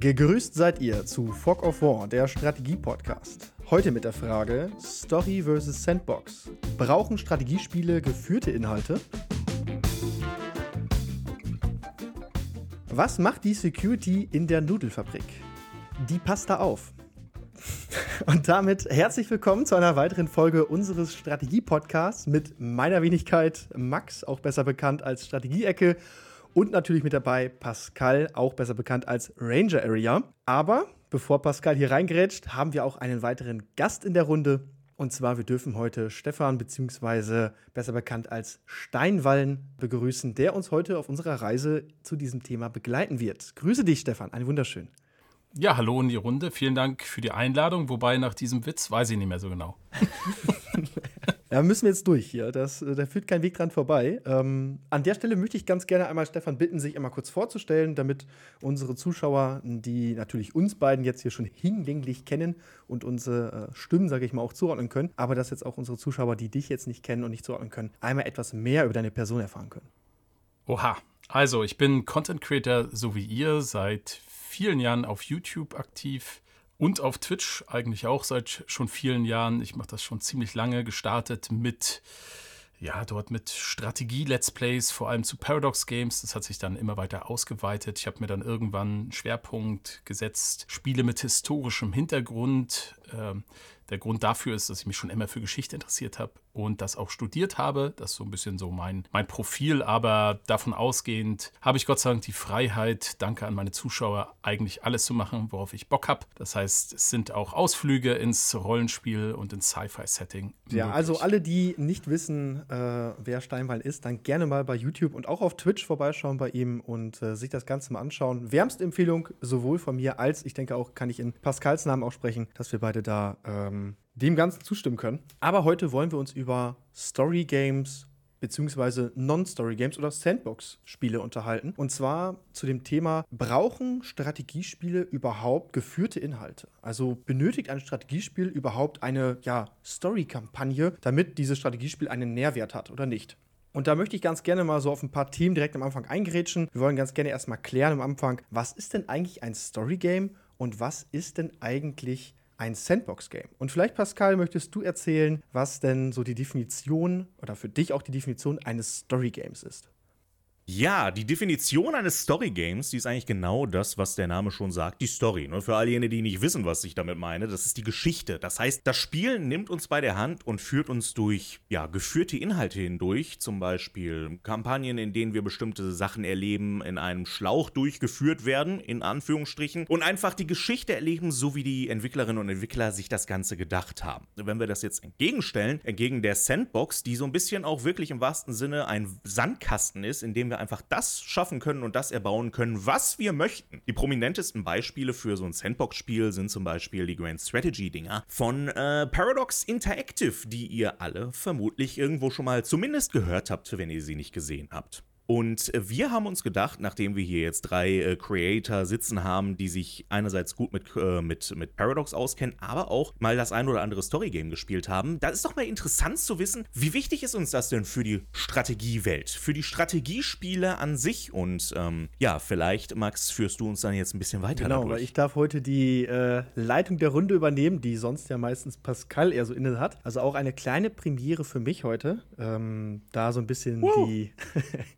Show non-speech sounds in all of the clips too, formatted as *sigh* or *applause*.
Gegrüßt seid ihr zu Fog of War, der Strategie-Podcast. Heute mit der Frage Story vs. Sandbox. Brauchen Strategiespiele geführte Inhalte? Was macht die Security in der Nudelfabrik? Die passt da auf. *laughs* Und damit herzlich willkommen zu einer weiteren Folge unseres Strategie-Podcasts mit meiner Wenigkeit Max, auch besser bekannt als Strategieecke und natürlich mit dabei Pascal, auch besser bekannt als Ranger Area. Aber bevor Pascal hier reingrätscht, haben wir auch einen weiteren Gast in der Runde. Und zwar, wir dürfen heute Stefan, beziehungsweise besser bekannt als Steinwallen, begrüßen, der uns heute auf unserer Reise zu diesem Thema begleiten wird. Grüße dich, Stefan. Ein wunderschön. Ja, hallo in die Runde. Vielen Dank für die Einladung. Wobei nach diesem Witz weiß ich nicht mehr so genau. *laughs* Ja, müssen wir jetzt durch hier. Das, äh, da führt kein Weg dran vorbei. Ähm, an der Stelle möchte ich ganz gerne einmal Stefan bitten, sich einmal kurz vorzustellen, damit unsere Zuschauer, die natürlich uns beiden jetzt hier schon hinlänglich kennen und unsere äh, Stimmen, sage ich mal, auch zuordnen können, aber dass jetzt auch unsere Zuschauer, die dich jetzt nicht kennen und nicht zuordnen können, einmal etwas mehr über deine Person erfahren können. Oha. Also, ich bin Content Creator, so wie ihr, seit vielen Jahren auf YouTube aktiv und auf Twitch eigentlich auch seit schon vielen Jahren. Ich mache das schon ziemlich lange, gestartet mit, ja, dort mit Strategie-Let's Plays, vor allem zu Paradox Games. Das hat sich dann immer weiter ausgeweitet. Ich habe mir dann irgendwann einen Schwerpunkt gesetzt, Spiele mit historischem Hintergrund. Ähm, der Grund dafür ist, dass ich mich schon immer für Geschichte interessiert habe und das auch studiert habe. Das ist so ein bisschen so mein, mein Profil, aber davon ausgehend habe ich Gott sei Dank die Freiheit, danke an meine Zuschauer, eigentlich alles zu machen, worauf ich Bock habe. Das heißt, es sind auch Ausflüge ins Rollenspiel und ins Sci-Fi-Setting. Ja, also alle, die nicht wissen, äh, wer Steinwall ist, dann gerne mal bei YouTube und auch auf Twitch vorbeischauen bei ihm und äh, sich das Ganze mal anschauen. Wärmste Empfehlung, sowohl von mir als, ich denke auch, kann ich in Pascals Namen auch sprechen, dass wir beide da ähm, ähm, dem Ganzen zustimmen können. Aber heute wollen wir uns über Story Games beziehungsweise Non-Story Games oder Sandbox-Spiele unterhalten. Und zwar zu dem Thema, brauchen Strategiespiele überhaupt geführte Inhalte? Also benötigt ein Strategiespiel überhaupt eine ja, Story-Kampagne, damit dieses Strategiespiel einen Nährwert hat oder nicht? Und da möchte ich ganz gerne mal so auf ein paar Themen direkt am Anfang eingrätschen. Wir wollen ganz gerne erstmal klären am Anfang, was ist denn eigentlich ein Story-Game und was ist denn eigentlich ein Sandbox-Game. Und vielleicht, Pascal, möchtest du erzählen, was denn so die Definition oder für dich auch die Definition eines Story-Games ist? Ja, die Definition eines Story Games, die ist eigentlich genau das, was der Name schon sagt, die Story. Nur für all jene, die nicht wissen, was ich damit meine, das ist die Geschichte. Das heißt, das Spiel nimmt uns bei der Hand und führt uns durch, ja, geführte Inhalte hindurch, zum Beispiel Kampagnen, in denen wir bestimmte Sachen erleben, in einem Schlauch durchgeführt werden, in Anführungsstrichen, und einfach die Geschichte erleben, so wie die Entwicklerinnen und Entwickler sich das Ganze gedacht haben. Wenn wir das jetzt entgegenstellen, entgegen der Sandbox, die so ein bisschen auch wirklich im wahrsten Sinne ein Sandkasten ist, in dem wir einfach das schaffen können und das erbauen können, was wir möchten. Die prominentesten Beispiele für so ein Sandbox-Spiel sind zum Beispiel die Grand Strategy-Dinger von äh, Paradox Interactive, die ihr alle vermutlich irgendwo schon mal zumindest gehört habt, wenn ihr sie nicht gesehen habt. Und wir haben uns gedacht, nachdem wir hier jetzt drei äh, Creator sitzen haben, die sich einerseits gut mit, äh, mit, mit Paradox auskennen, aber auch mal das ein oder andere Storygame gespielt haben, da ist doch mal interessant zu wissen, wie wichtig ist uns das denn für die Strategiewelt, für die Strategiespiele an sich? Und ähm, ja, vielleicht, Max, führst du uns dann jetzt ein bisschen weiter. Genau, dadurch. weil ich darf heute die äh, Leitung der Runde übernehmen, die sonst ja meistens Pascal eher so inne hat. Also auch eine kleine Premiere für mich heute. Ähm, da so ein bisschen wow. die *laughs*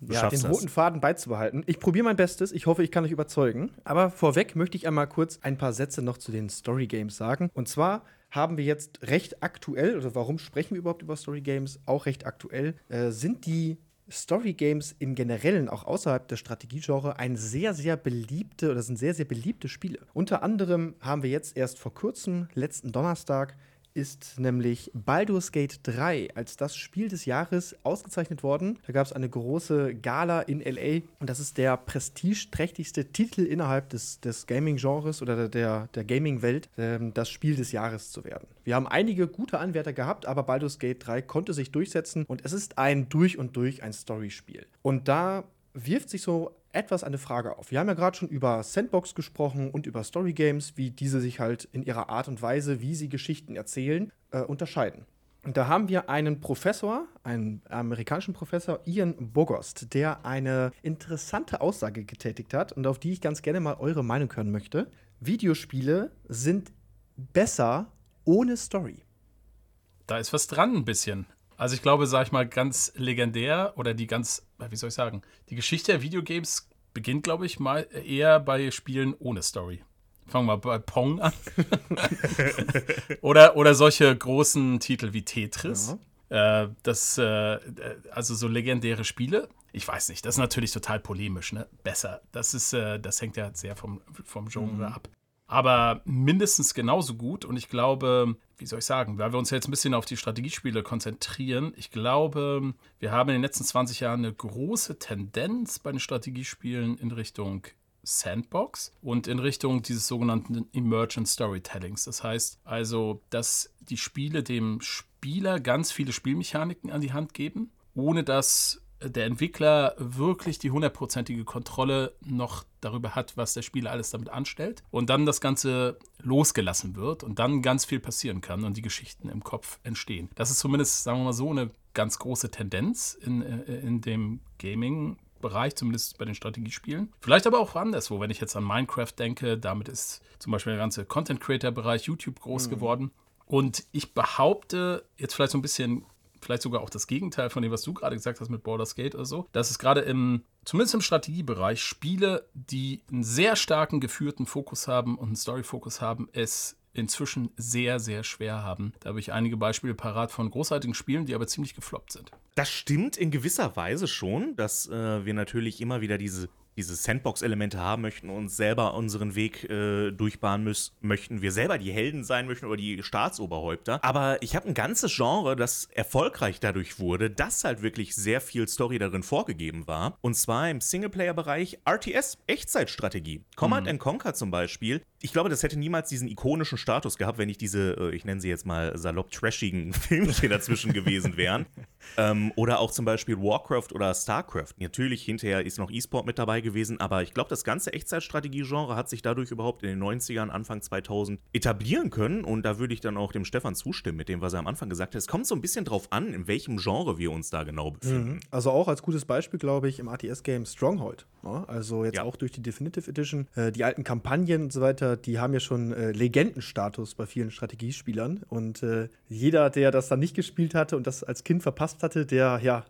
ja, den roten Faden beizubehalten. Ich probiere mein Bestes. Ich hoffe, ich kann euch überzeugen. Aber vorweg möchte ich einmal kurz ein paar Sätze noch zu den Story Games sagen. Und zwar haben wir jetzt recht aktuell, oder warum sprechen wir überhaupt über Story Games? Auch recht aktuell, äh, sind die Story Games im Generellen, auch außerhalb der Strategiegenre, ein sehr, sehr beliebte oder sind sehr, sehr beliebte Spiele. Unter anderem haben wir jetzt erst vor kurzem, letzten Donnerstag, ist nämlich Baldur's Gate 3 als das Spiel des Jahres ausgezeichnet worden. Da gab es eine große Gala in LA und das ist der prestigeträchtigste Titel innerhalb des, des Gaming-Genres oder der, der Gaming-Welt, ähm, das Spiel des Jahres zu werden. Wir haben einige gute Anwärter gehabt, aber Baldur's Gate 3 konnte sich durchsetzen und es ist ein durch und durch ein Story-Spiel. Und da wirft sich so etwas eine Frage auf. Wir haben ja gerade schon über Sandbox gesprochen und über Story Games, wie diese sich halt in ihrer Art und Weise, wie sie Geschichten erzählen, äh, unterscheiden. Und da haben wir einen Professor, einen amerikanischen Professor, Ian Bogost, der eine interessante Aussage getätigt hat und auf die ich ganz gerne mal eure Meinung hören möchte. Videospiele sind besser ohne Story. Da ist was dran ein bisschen. Also ich glaube, sag ich mal, ganz legendär oder die ganz, wie soll ich sagen, die Geschichte der Videogames beginnt, glaube ich, mal eher bei Spielen ohne Story. Fangen wir bei Pong an. *laughs* oder, oder solche großen Titel wie Tetris. Ja. Äh, das, äh, also so legendäre Spiele. Ich weiß nicht, das ist natürlich total polemisch, ne? Besser. Das ist, äh, das hängt ja sehr vom, vom Genre mhm. ab. Aber mindestens genauso gut. Und ich glaube, wie soll ich sagen, weil wir uns jetzt ein bisschen auf die Strategiespiele konzentrieren, ich glaube, wir haben in den letzten 20 Jahren eine große Tendenz bei den Strategiespielen in Richtung Sandbox und in Richtung dieses sogenannten Emergent Storytellings. Das heißt also, dass die Spiele dem Spieler ganz viele Spielmechaniken an die Hand geben, ohne dass der Entwickler wirklich die hundertprozentige Kontrolle noch darüber hat, was der Spieler alles damit anstellt und dann das Ganze losgelassen wird und dann ganz viel passieren kann und die Geschichten im Kopf entstehen. Das ist zumindest, sagen wir mal so, eine ganz große Tendenz in, äh, in dem Gaming Bereich, zumindest bei den Strategiespielen. Vielleicht aber auch anderswo, wenn ich jetzt an Minecraft denke, damit ist zum Beispiel der ganze Content-Creator-Bereich YouTube groß mhm. geworden. Und ich behaupte, jetzt vielleicht so ein bisschen, vielleicht sogar auch das Gegenteil von dem, was du gerade gesagt hast mit Baldur's Gate oder so, dass es gerade im, zumindest im Strategiebereich, Spiele, die einen sehr starken geführten Fokus haben und einen Story-Fokus haben, es inzwischen sehr, sehr schwer haben. Da habe ich einige Beispiele parat von großartigen Spielen, die aber ziemlich gefloppt sind. Das stimmt in gewisser Weise schon, dass äh, wir natürlich immer wieder diese diese Sandbox-Elemente haben möchten und selber unseren Weg äh, durchbahnen müssen, möchten, wir selber die Helden sein möchten oder die Staatsoberhäupter. Aber ich habe ein ganzes Genre, das erfolgreich dadurch wurde, dass halt wirklich sehr viel Story darin vorgegeben war. Und zwar im Singleplayer-Bereich RTS, Echtzeitstrategie. Command mhm. Conquer zum Beispiel. Ich glaube, das hätte niemals diesen ikonischen Status gehabt, wenn nicht diese, äh, ich nenne sie jetzt mal salopp trashigen *laughs* Filmchen dazwischen gewesen wären. *laughs* Ähm, oder auch zum Beispiel Warcraft oder StarCraft. Natürlich, hinterher ist noch E-Sport mit dabei gewesen, aber ich glaube, das ganze Echtzeitstrategie-Genre hat sich dadurch überhaupt in den 90ern, Anfang 2000 etablieren können und da würde ich dann auch dem Stefan zustimmen mit dem, was er am Anfang gesagt hat. Es kommt so ein bisschen drauf an, in welchem Genre wir uns da genau befinden. Mhm. Also auch als gutes Beispiel, glaube ich, im ATS-Game Stronghold. Ne? Also jetzt ja. auch durch die Definitive Edition. Äh, die alten Kampagnen und so weiter, die haben ja schon äh, Legendenstatus bei vielen Strategiespielern und äh, jeder, der das dann nicht gespielt hatte und das als Kind verpasst hatte, der ja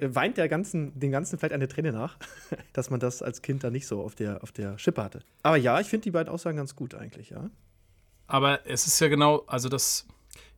weint der ganzen, den ganzen vielleicht eine Träne nach, *laughs* dass man das als Kind da nicht so auf der, auf der Schippe hatte. Aber ja, ich finde die beiden Aussagen ganz gut eigentlich, ja. Aber es ist ja genau, also das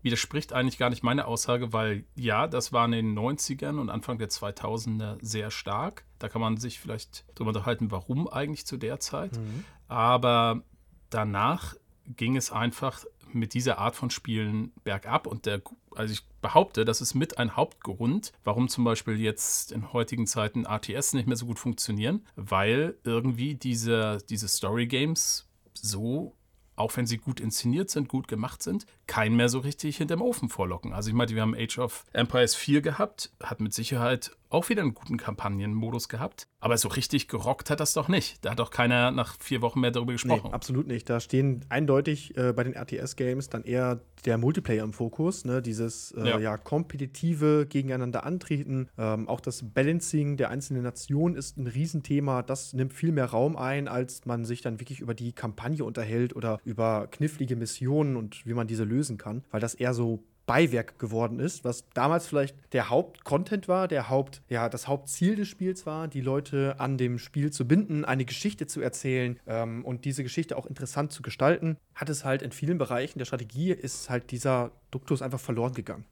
widerspricht eigentlich gar nicht meine Aussage, weil ja, das war in den 90ern und Anfang der 2000er sehr stark. Da kann man sich vielleicht darüber unterhalten, warum eigentlich zu der Zeit. Mhm. Aber danach ging es einfach mit dieser Art von Spielen bergab. Und der, also ich behaupte, das ist mit ein Hauptgrund, warum zum Beispiel jetzt in heutigen Zeiten RTS nicht mehr so gut funktionieren, weil irgendwie diese, diese Story Games so auch wenn sie gut inszeniert sind, gut gemacht sind, keinen mehr so richtig hinterm Ofen vorlocken. Also ich meine, wir haben Age of Empires 4 gehabt, hat mit Sicherheit auch wieder einen guten Kampagnenmodus gehabt. Aber so richtig gerockt hat das doch nicht. Da hat doch keiner nach vier Wochen mehr darüber gesprochen. Nee, absolut nicht. Da stehen eindeutig äh, bei den RTS-Games dann eher der Multiplayer im Fokus. Ne? Dieses äh, ja. ja. kompetitive Gegeneinander antreten. Ähm, auch das Balancing der einzelnen Nationen ist ein Riesenthema. Das nimmt viel mehr Raum ein, als man sich dann wirklich über die Kampagne unterhält oder über knifflige Missionen und wie man diese lösen kann. Weil das eher so Beiwerk geworden ist, was damals vielleicht der Hauptcontent war, der Haupt, ja, das Hauptziel des Spiels war, die Leute an dem Spiel zu binden, eine Geschichte zu erzählen ähm, und diese Geschichte auch interessant zu gestalten, hat es halt in vielen Bereichen der Strategie ist halt dieser Duktus einfach verloren gegangen.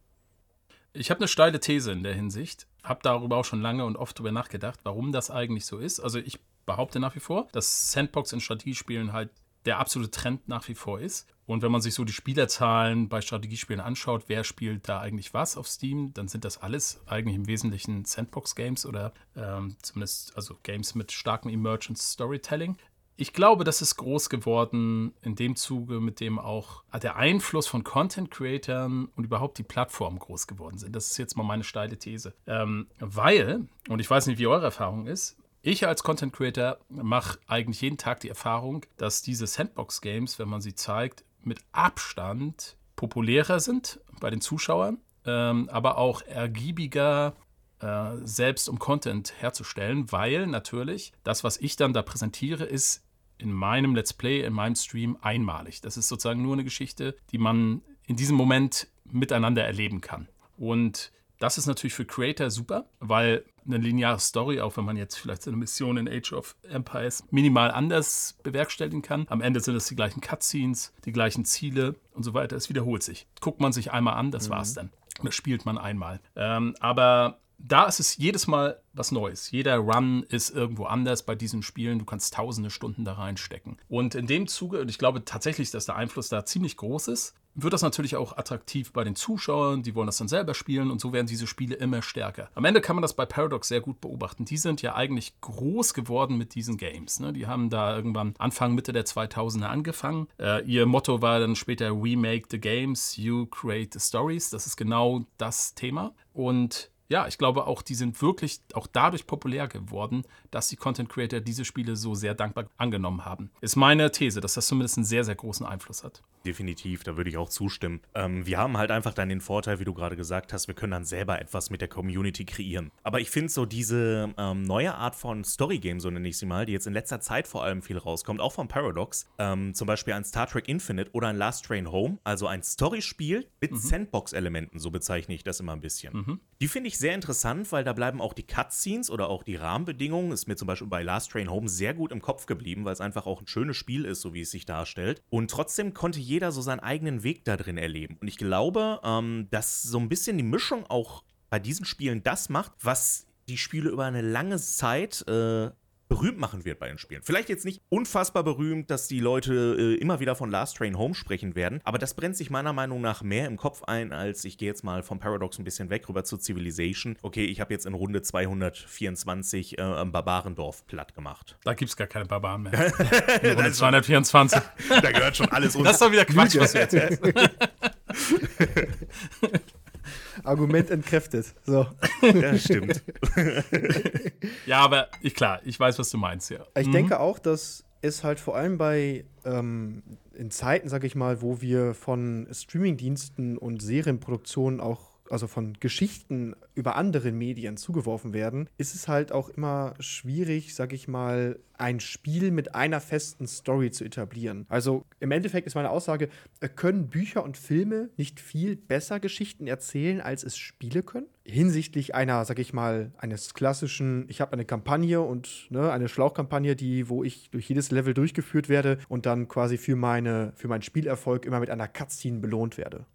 Ich habe eine steile These in der Hinsicht, habe darüber auch schon lange und oft darüber nachgedacht, warum das eigentlich so ist. Also ich behaupte nach wie vor, dass Sandbox in Strategiespielen halt der absolute Trend nach wie vor ist. Und wenn man sich so die Spielerzahlen bei Strategiespielen anschaut, wer spielt da eigentlich was auf Steam, dann sind das alles eigentlich im Wesentlichen Sandbox-Games oder ähm, zumindest also Games mit starkem Emergent Storytelling. Ich glaube, das ist groß geworden in dem Zuge, mit dem auch der Einfluss von Content-Creatern und überhaupt die Plattformen groß geworden sind. Das ist jetzt mal meine steile These. Ähm, weil, und ich weiß nicht, wie eure Erfahrung ist, ich als Content Creator mache eigentlich jeden Tag die Erfahrung, dass diese Sandbox-Games, wenn man sie zeigt, mit Abstand populärer sind bei den Zuschauern ähm, aber auch ergiebiger, äh, selbst um Content herzustellen, weil natürlich das, was ich dann da präsentiere, ist in meinem Let's Play, in meinem Stream einmalig. Das ist sozusagen nur eine Geschichte, die man in diesem Moment miteinander erleben kann. Und das ist natürlich für Creator super, weil eine lineare Story, auch wenn man jetzt vielleicht eine Mission in Age of Empires minimal anders bewerkstelligen kann, am Ende sind es die gleichen Cutscenes, die gleichen Ziele und so weiter. Es wiederholt sich. Guckt man sich einmal an, das mhm. war's dann. Das spielt man einmal. Ähm, aber da ist es jedes Mal was Neues. Jeder Run ist irgendwo anders bei diesen Spielen. Du kannst tausende Stunden da reinstecken. Und in dem Zuge, und ich glaube tatsächlich, dass der Einfluss da ziemlich groß ist, wird das natürlich auch attraktiv bei den Zuschauern. Die wollen das dann selber spielen und so werden diese Spiele immer stärker. Am Ende kann man das bei Paradox sehr gut beobachten. Die sind ja eigentlich groß geworden mit diesen Games. Ne? Die haben da irgendwann Anfang, Mitte der 2000er angefangen. Äh, ihr Motto war dann später We make the games, you create the stories. Das ist genau das Thema. Und ja, ich glaube auch, die sind wirklich auch dadurch populär geworden, dass die Content Creator diese Spiele so sehr dankbar angenommen haben. Ist meine These, dass das zumindest einen sehr, sehr großen Einfluss hat. Definitiv, da würde ich auch zustimmen. Ähm, wir haben halt einfach dann den Vorteil, wie du gerade gesagt hast, wir können dann selber etwas mit der Community kreieren. Aber ich finde so diese ähm, neue Art von Story-Game, so nenne ich sie mal, die jetzt in letzter Zeit vor allem viel rauskommt, auch von Paradox, ähm, zum Beispiel ein Star Trek Infinite oder ein Last Train Home, also ein Story-Spiel mit mhm. Sandbox-Elementen, so bezeichne ich das immer ein bisschen. Mhm. Die finde ich sehr interessant, weil da bleiben auch die Cutscenes oder auch die Rahmenbedingungen, ist mir zum Beispiel bei Last Train Home sehr gut im Kopf geblieben, weil es einfach auch ein schönes Spiel ist, so wie es sich darstellt. Und trotzdem konnte jeder so seinen eigenen Weg da drin erleben. Und ich glaube, ähm, dass so ein bisschen die Mischung auch bei diesen Spielen das macht, was die Spiele über eine lange Zeit äh, berühmt machen wird bei den Spielen. Vielleicht jetzt nicht unfassbar berühmt, dass die Leute äh, immer wieder von Last Train Home sprechen werden, aber das brennt sich meiner Meinung nach mehr im Kopf ein, als ich gehe jetzt mal vom Paradox ein bisschen weg rüber zu Civilization. Okay, ich habe jetzt in Runde 224 äh, Barbarendorf platt gemacht. Da gibt es gar keine Barbaren mehr. *laughs* Runde 224. *laughs* da gehört schon alles *laughs* unter. Das ist doch wieder Quatsch, was du erzählst. Argument entkräftet. So. Ja, stimmt. *laughs* ja, aber ich, klar, ich weiß, was du meinst, ja. Ich mhm. denke auch, dass es halt vor allem bei ähm, in Zeiten, sag ich mal, wo wir von Streamingdiensten und Serienproduktionen auch also von Geschichten über andere Medien zugeworfen werden, ist es halt auch immer schwierig, sag ich mal, ein Spiel mit einer festen Story zu etablieren. Also im Endeffekt ist meine Aussage, äh, können Bücher und Filme nicht viel besser Geschichten erzählen, als es Spiele können? Hinsichtlich einer, sag ich mal, eines klassischen, ich habe eine Kampagne und ne, eine Schlauchkampagne, die, wo ich durch jedes Level durchgeführt werde und dann quasi für meine, für meinen Spielerfolg immer mit einer Cutscene belohnt werde.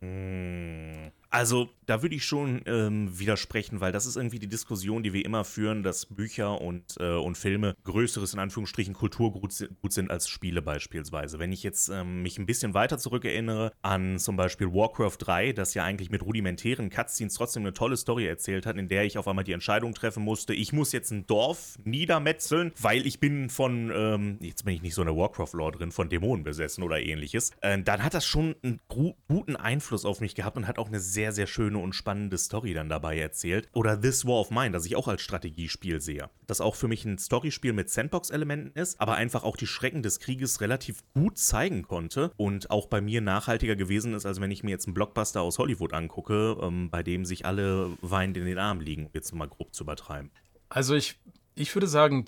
Hm. Also, da würde ich schon ähm, widersprechen, weil das ist irgendwie die Diskussion, die wir immer führen, dass Bücher und, äh, und Filme größeres, in Anführungsstrichen, Kulturgut sind als Spiele beispielsweise. Wenn ich jetzt ähm, mich ein bisschen weiter zurückerinnere an zum Beispiel Warcraft 3, das ja eigentlich mit rudimentären Cutscenes trotzdem eine tolle Story erzählt hat, in der ich auf einmal die Entscheidung treffen musste, ich muss jetzt ein Dorf niedermetzeln, weil ich bin von, ähm, jetzt bin ich nicht so in der Warcraft-Lore drin, von Dämonen besessen oder ähnliches, äh, dann hat das schon einen guten Einfluss auf mich gehabt und hat auch eine sehr, sehr schöne und spannende Story dann dabei erzählt. Oder This War of Mine, das ich auch als Strategiespiel sehe. Das auch für mich ein Storyspiel mit Sandbox-Elementen ist, aber einfach auch die Schrecken des Krieges relativ gut zeigen konnte und auch bei mir nachhaltiger gewesen ist, als wenn ich mir jetzt einen Blockbuster aus Hollywood angucke, ähm, bei dem sich alle weinend in den Armen liegen, um jetzt mal grob zu übertreiben. Also ich, ich würde sagen,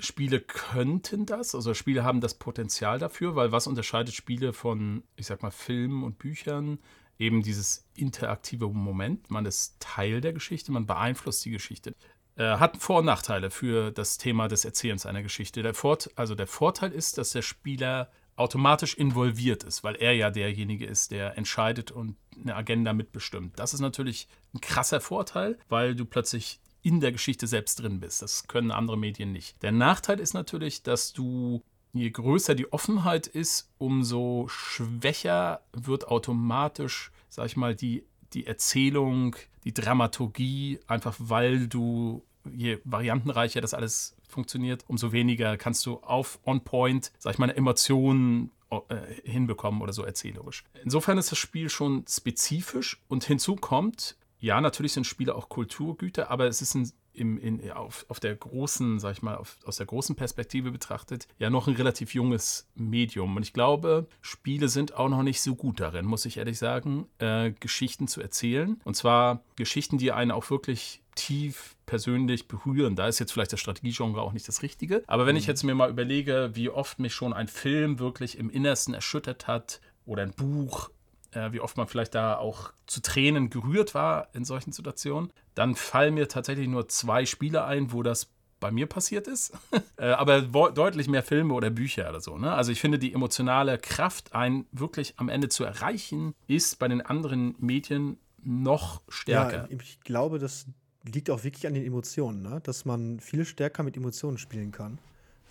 Spiele könnten das, also Spiele haben das Potenzial dafür, weil was unterscheidet Spiele von, ich sag mal, Filmen und Büchern? Eben dieses interaktive Moment. Man ist Teil der Geschichte, man beeinflusst die Geschichte. Äh, hat Vor- und Nachteile für das Thema des Erzählens einer Geschichte. Der Vort also der Vorteil ist, dass der Spieler automatisch involviert ist, weil er ja derjenige ist, der entscheidet und eine Agenda mitbestimmt. Das ist natürlich ein krasser Vorteil, weil du plötzlich in der Geschichte selbst drin bist. Das können andere Medien nicht. Der Nachteil ist natürlich, dass du je größer die Offenheit ist, umso schwächer wird automatisch, sag ich mal, die, die Erzählung, die Dramaturgie, einfach weil du, je variantenreicher das alles funktioniert, umso weniger kannst du auf On-Point, sag ich mal, Emotionen äh, hinbekommen oder so erzählerisch. Insofern ist das Spiel schon spezifisch und hinzu kommt, ja, natürlich sind Spiele auch Kulturgüter, aber es ist ein im, in, auf, auf der großen, sag ich mal, auf, aus der großen Perspektive betrachtet, ja noch ein relativ junges Medium. Und ich glaube, Spiele sind auch noch nicht so gut darin, muss ich ehrlich sagen, äh, Geschichten zu erzählen. Und zwar Geschichten, die einen auch wirklich tief persönlich berühren. Da ist jetzt vielleicht das Strategiegenre auch nicht das Richtige. Aber wenn ich mhm. jetzt mir mal überlege, wie oft mich schon ein Film wirklich im Innersten erschüttert hat oder ein Buch, äh, wie oft man vielleicht da auch zu Tränen gerührt war in solchen Situationen, dann fallen mir tatsächlich nur zwei Spiele ein, wo das bei mir passiert ist. *laughs* äh, aber deutlich mehr Filme oder Bücher oder so. Ne? Also ich finde, die emotionale Kraft, einen wirklich am Ende zu erreichen, ist bei den anderen Medien noch stärker. Ja, ich glaube, das liegt auch wirklich an den Emotionen, ne? dass man viel stärker mit Emotionen spielen kann.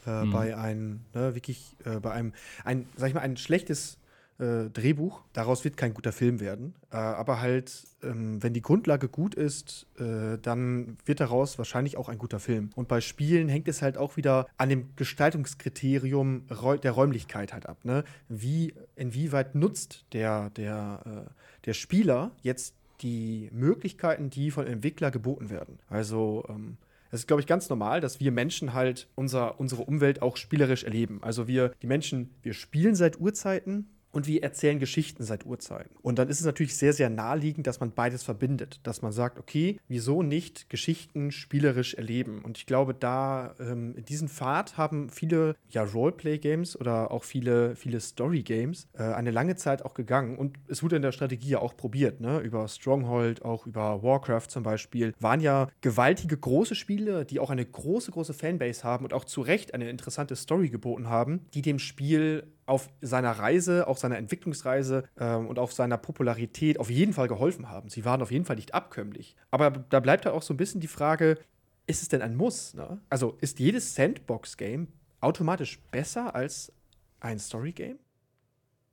Äh, mhm. Bei einem, ne, wirklich, äh, bei einem, ein, sag ich mal, ein schlechtes äh, Drehbuch. Daraus wird kein guter Film werden. Äh, aber halt, ähm, wenn die Grundlage gut ist, äh, dann wird daraus wahrscheinlich auch ein guter Film. Und bei Spielen hängt es halt auch wieder an dem Gestaltungskriterium der Räumlichkeit halt ab. Ne? Wie, inwieweit nutzt der, der, äh, der Spieler jetzt die Möglichkeiten, die von Entwickler geboten werden. Also ähm, es ist, glaube ich, ganz normal, dass wir Menschen halt unser, unsere Umwelt auch spielerisch erleben. Also wir, die Menschen, wir spielen seit Urzeiten, und wir erzählen Geschichten seit Urzeiten. Und dann ist es natürlich sehr, sehr naheliegend, dass man beides verbindet. Dass man sagt, okay, wieso nicht Geschichten spielerisch erleben? Und ich glaube, da ähm, diesem Pfad haben viele ja, Roleplay-Games oder auch viele, viele Story-Games äh, eine lange Zeit auch gegangen. Und es wurde in der Strategie ja auch probiert, ne? Über Stronghold, auch über Warcraft zum Beispiel. Waren ja gewaltige große Spiele, die auch eine große, große Fanbase haben und auch zu Recht eine interessante Story geboten haben, die dem Spiel auf seiner Reise, auf seiner Entwicklungsreise ähm, und auf seiner Popularität auf jeden Fall geholfen haben. Sie waren auf jeden Fall nicht abkömmlich. Aber da bleibt halt auch so ein bisschen die Frage, ist es denn ein Muss? Ne? Also ist jedes Sandbox-Game automatisch besser als ein Story-Game?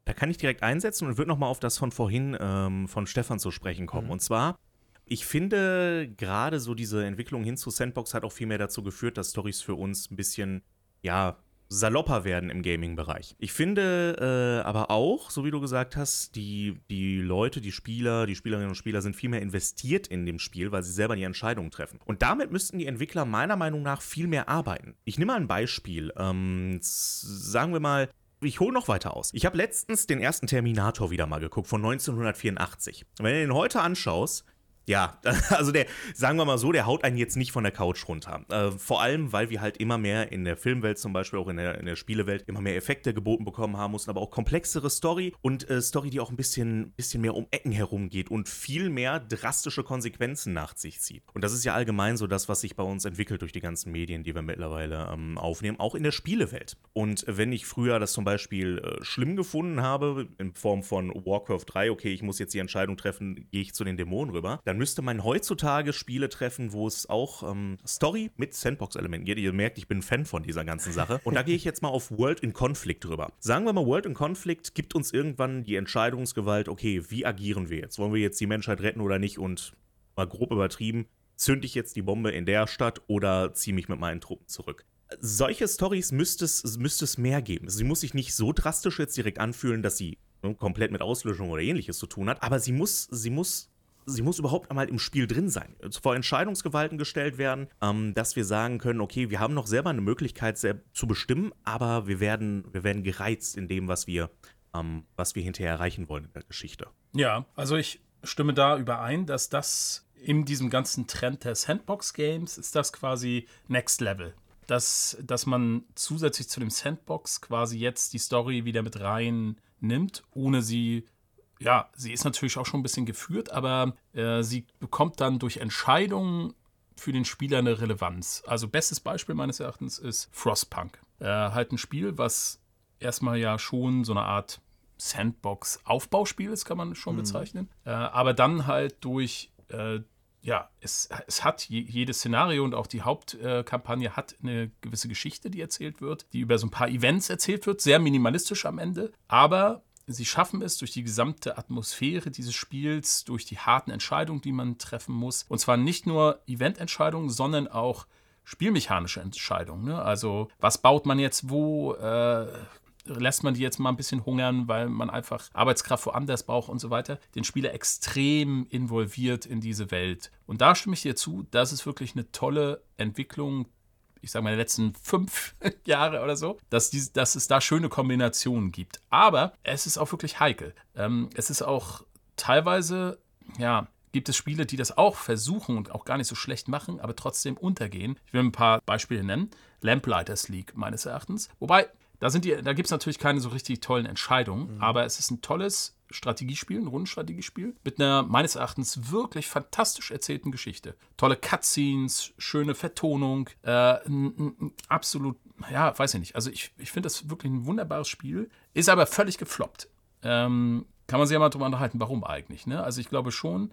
Da kann ich direkt einsetzen und würde nochmal auf das von vorhin ähm, von Stefan zu sprechen kommen. Mhm. Und zwar, ich finde gerade so diese Entwicklung hin zu Sandbox hat auch viel mehr dazu geführt, dass Stories für uns ein bisschen, ja, salopper werden im Gaming-Bereich. Ich finde äh, aber auch, so wie du gesagt hast, die, die Leute, die Spieler, die Spielerinnen und Spieler sind viel mehr investiert in dem Spiel, weil sie selber die Entscheidungen treffen. Und damit müssten die Entwickler meiner Meinung nach viel mehr arbeiten. Ich nehme mal ein Beispiel. Ähm, sagen wir mal, ich hole noch weiter aus. Ich habe letztens den ersten Terminator wieder mal geguckt von 1984. Wenn du den heute anschaust, ja, *laughs* also der, sagen wir mal so, der haut einen jetzt nicht von der Couch runter. Äh, vor allem, weil wir halt immer mehr in der Filmwelt zum Beispiel, auch in der, in der Spielewelt, immer mehr Effekte geboten bekommen haben mussten, aber auch komplexere Story und äh, Story, die auch ein bisschen, bisschen mehr um Ecken herum geht und viel mehr drastische Konsequenzen nach sich zieht. Und das ist ja allgemein so das, was sich bei uns entwickelt durch die ganzen Medien, die wir mittlerweile ähm, aufnehmen, auch in der Spielewelt. Und wenn ich früher das zum Beispiel äh, schlimm gefunden habe, in Form von Warcraft 3, okay, ich muss jetzt die Entscheidung treffen, gehe ich zu den Dämonen rüber, dann dann müsste man heutzutage Spiele treffen, wo es auch ähm, Story mit Sandbox-Elementen geht. Ihr merkt, ich bin Fan von dieser ganzen Sache. Und da gehe ich jetzt mal auf World in Conflict drüber. Sagen wir mal, World in Conflict gibt uns irgendwann die Entscheidungsgewalt, okay, wie agieren wir jetzt? Wollen wir jetzt die Menschheit retten oder nicht? Und mal grob übertrieben, zünde ich jetzt die Bombe in der Stadt oder ziehe mich mit meinen Truppen zurück? Solche Stories müsste es, müsste es mehr geben. Sie muss sich nicht so drastisch jetzt direkt anfühlen, dass sie ne, komplett mit Auslöschung oder ähnliches zu tun hat, aber sie muss, sie muss sie muss überhaupt einmal im Spiel drin sein, vor Entscheidungsgewalten gestellt werden, ähm, dass wir sagen können, okay, wir haben noch selber eine Möglichkeit zu bestimmen, aber wir werden, wir werden gereizt in dem, was wir, ähm, was wir hinterher erreichen wollen in der Geschichte. Ja, also ich stimme da überein, dass das in diesem ganzen Trend der Sandbox-Games ist das quasi Next Level. Dass, dass man zusätzlich zu dem Sandbox quasi jetzt die Story wieder mit rein nimmt, ohne sie ja, sie ist natürlich auch schon ein bisschen geführt, aber äh, sie bekommt dann durch Entscheidungen für den Spieler eine Relevanz. Also bestes Beispiel meines Erachtens ist Frostpunk. Äh, halt ein Spiel, was erstmal ja schon so eine Art Sandbox-Aufbauspiel ist, kann man schon mhm. bezeichnen. Äh, aber dann halt durch äh, ja, es, es hat jedes Szenario und auch die Hauptkampagne hat eine gewisse Geschichte, die erzählt wird, die über so ein paar Events erzählt wird, sehr minimalistisch am Ende, aber sie schaffen es durch die gesamte Atmosphäre dieses Spiels, durch die harten Entscheidungen, die man treffen muss. Und zwar nicht nur Evententscheidungen, sondern auch spielmechanische Entscheidungen. Ne? Also, was baut man jetzt wo? Äh, lässt man die jetzt mal ein bisschen hungern, weil man einfach Arbeitskraft woanders braucht und so weiter, den Spieler extrem involviert in diese Welt. Und da stimme ich dir zu, das ist wirklich eine tolle Entwicklung ich sage mal, den letzten fünf *laughs* Jahre oder so, dass, die, dass es da schöne Kombinationen gibt. Aber es ist auch wirklich heikel. Ähm, es ist auch teilweise, ja, gibt es Spiele, die das auch versuchen und auch gar nicht so schlecht machen, aber trotzdem untergehen. Ich will ein paar Beispiele nennen. Lamplighters League meines Erachtens. Wobei, da, da gibt es natürlich keine so richtig tollen Entscheidungen, mhm. aber es ist ein tolles Strategiespiel, ein Rundenstrategiespiel, mit einer meines Erachtens wirklich fantastisch erzählten Geschichte. Tolle Cutscenes, schöne Vertonung, äh, absolut, ja, weiß ich nicht. Also ich, ich finde das wirklich ein wunderbares Spiel, ist aber völlig gefloppt. Ähm, kann man sich ja mal drüber unterhalten, warum eigentlich. Ne? Also ich glaube schon,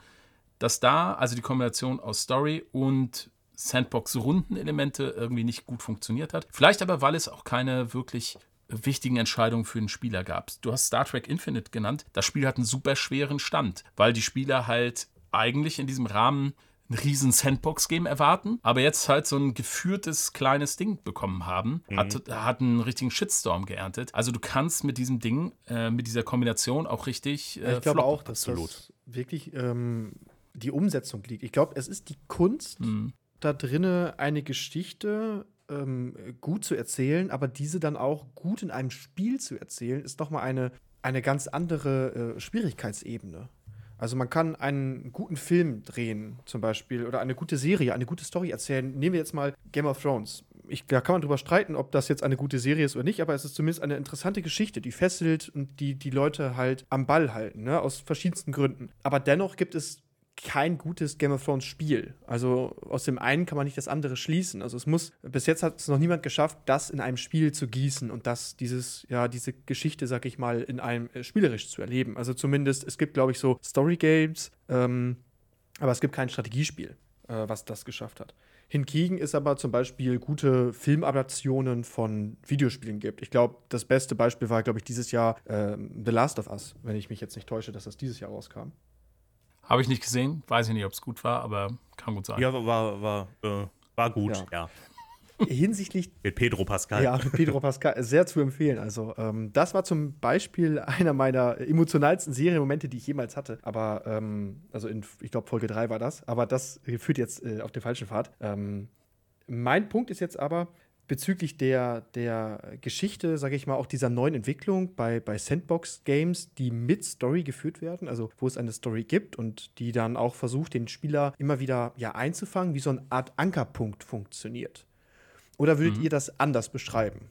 dass da, also die Kombination aus Story und Sandbox-Rundenelemente irgendwie nicht gut funktioniert hat. Vielleicht aber, weil es auch keine wirklich wichtigen Entscheidungen für den Spieler gab. Du hast Star Trek Infinite genannt. Das Spiel hat einen super schweren Stand, weil die Spieler halt eigentlich in diesem Rahmen ein riesen Sandbox-Game erwarten, aber jetzt halt so ein geführtes kleines Ding bekommen haben, mhm. hat, hat einen richtigen Shitstorm geerntet. Also du kannst mit diesem Ding, äh, mit dieser Kombination auch richtig. Äh, ich glaube auch, dass absolut. das wirklich ähm, die Umsetzung liegt. Ich glaube, es ist die Kunst, mhm. Da drinnen eine Geschichte ähm, gut zu erzählen, aber diese dann auch gut in einem Spiel zu erzählen, ist doch mal eine, eine ganz andere äh, Schwierigkeitsebene. Also man kann einen guten Film drehen, zum Beispiel, oder eine gute Serie, eine gute Story erzählen. Nehmen wir jetzt mal Game of Thrones. Ich, da kann man drüber streiten, ob das jetzt eine gute Serie ist oder nicht, aber es ist zumindest eine interessante Geschichte, die fesselt und die die Leute halt am Ball halten, ne? aus verschiedensten Gründen. Aber dennoch gibt es kein gutes Game of Thrones Spiel. Also aus dem einen kann man nicht das andere schließen. Also es muss, bis jetzt hat es noch niemand geschafft, das in einem Spiel zu gießen und das, dieses, ja, diese Geschichte, sag ich mal, in einem äh, spielerisch zu erleben. Also zumindest, es gibt, glaube ich, so Story Games, ähm, aber es gibt kein Strategiespiel, äh, was das geschafft hat. Hingegen ist aber zum Beispiel gute Filmadaptionen von Videospielen gibt. Ich glaube, das beste Beispiel war, glaube ich, dieses Jahr äh, The Last of Us, wenn ich mich jetzt nicht täusche, dass das dieses Jahr rauskam. Habe ich nicht gesehen, weiß ich nicht, ob es gut war, aber kann gut sein. Ja, war, war, äh, war gut, ja. ja. Hinsichtlich. *laughs* mit Pedro Pascal. Ja, mit Pedro Pascal, sehr zu empfehlen. Also, ähm, das war zum Beispiel *laughs* einer meiner emotionalsten Serienmomente, die ich jemals hatte. Aber, ähm, also in, ich glaube, Folge 3 war das. Aber das führt jetzt äh, auf den falschen Pfad. Ähm, mein Punkt ist jetzt aber, bezüglich der, der Geschichte, sage ich mal, auch dieser neuen Entwicklung bei, bei Sandbox-Games, die mit Story geführt werden, also wo es eine Story gibt und die dann auch versucht, den Spieler immer wieder ja, einzufangen, wie so eine Art Ankerpunkt funktioniert. Oder würdet mhm. ihr das anders beschreiben?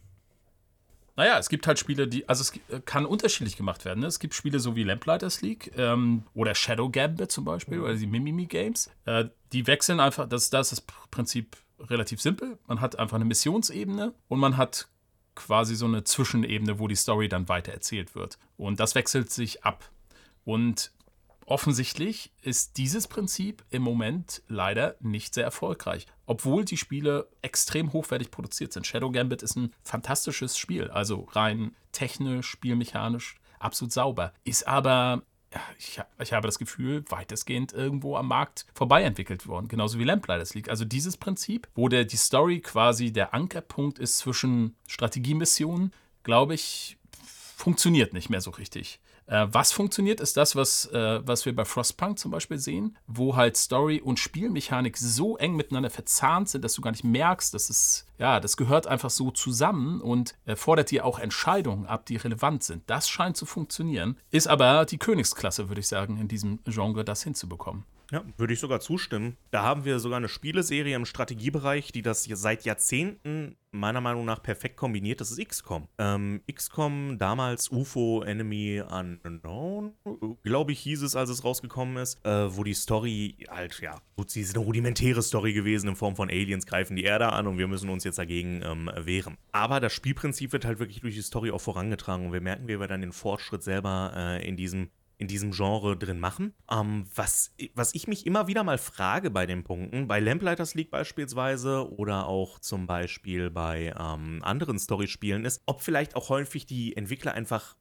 Naja, es gibt halt Spiele, die, also es kann unterschiedlich gemacht werden. Ne? Es gibt Spiele so wie Lamplighters League ähm, oder Shadow Gambit zum Beispiel mhm. oder die Mimimi Games. Äh, die wechseln einfach, das, das ist das Prinzip relativ simpel. Man hat einfach eine Missionsebene und man hat quasi so eine Zwischenebene, wo die Story dann weiter erzählt wird. Und das wechselt sich ab. Und offensichtlich ist dieses Prinzip im Moment leider nicht sehr erfolgreich, obwohl die Spiele extrem hochwertig produziert sind. Shadow Gambit ist ein fantastisches Spiel, also rein technisch, spielmechanisch, absolut sauber. Ist aber ich, ich, habe das Gefühl, weitestgehend irgendwo am Markt vorbei entwickelt worden. Genauso wie Lamplighters League. Also dieses Prinzip, wo der, die Story quasi der Ankerpunkt ist zwischen Strategiemissionen, glaube ich, funktioniert nicht mehr so richtig. Äh, was funktioniert, ist das, was, äh, was wir bei Frostpunk zum Beispiel sehen, wo halt Story und Spielmechanik so eng miteinander verzahnt sind, dass du gar nicht merkst, dass es, ja, das gehört einfach so zusammen und äh, fordert dir auch Entscheidungen ab, die relevant sind. Das scheint zu funktionieren, ist aber die Königsklasse, würde ich sagen, in diesem Genre das hinzubekommen. Ja, würde ich sogar zustimmen. Da haben wir sogar eine Spieleserie im Strategiebereich, die das seit Jahrzehnten meiner Meinung nach perfekt kombiniert. Das ist XCOM. Ähm, XCOM, damals UFO Enemy Unknown, glaube ich, hieß es, als es rausgekommen ist, äh, wo die Story halt, ja, gut, sie ist eine rudimentäre Story gewesen in Form von Aliens greifen die Erde an und wir müssen uns jetzt dagegen ähm, wehren. Aber das Spielprinzip wird halt wirklich durch die Story auch vorangetragen und wir merken, wie wir dann den Fortschritt selber äh, in diesem in diesem Genre drin machen. Ähm, was, was ich mich immer wieder mal frage bei den Punkten, bei Lamplighters League beispielsweise oder auch zum Beispiel bei ähm, anderen Storyspielen ist, ob vielleicht auch häufig die Entwickler einfach,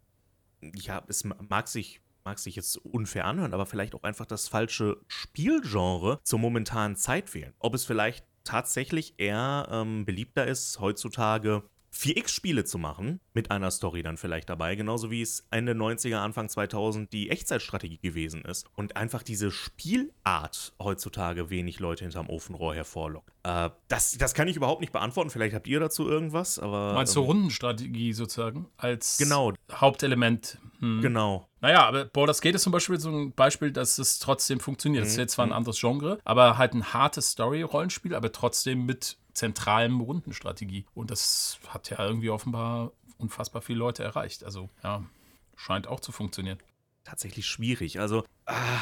ja, es mag sich mag sich jetzt unfair anhören, aber vielleicht auch einfach das falsche Spielgenre zur momentanen Zeit wählen. Ob es vielleicht tatsächlich eher ähm, beliebter ist, heutzutage 4X-Spiele zu machen, mit einer Story dann vielleicht dabei, genauso wie es Ende 90er, Anfang 2000 die Echtzeitstrategie gewesen ist. Und einfach diese Spielart heutzutage wenig Leute hinterm Ofenrohr hervorlockt. Äh, das, das kann ich überhaupt nicht beantworten, vielleicht habt ihr dazu irgendwas, aber. Meinst du ähm, Rundenstrategie sozusagen als genau. Hauptelement? Hm. Genau. Naja, aber Baldur's Gate ist zum Beispiel so ein Beispiel, dass es trotzdem funktioniert. Es mhm. ist jetzt zwar ein mhm. anderes Genre, aber halt ein hartes Story-Rollenspiel, aber trotzdem mit zentralem Rundenstrategie. Und das hat ja irgendwie offenbar unfassbar viele Leute erreicht. Also ja, scheint auch zu funktionieren. Tatsächlich schwierig. Also, ah,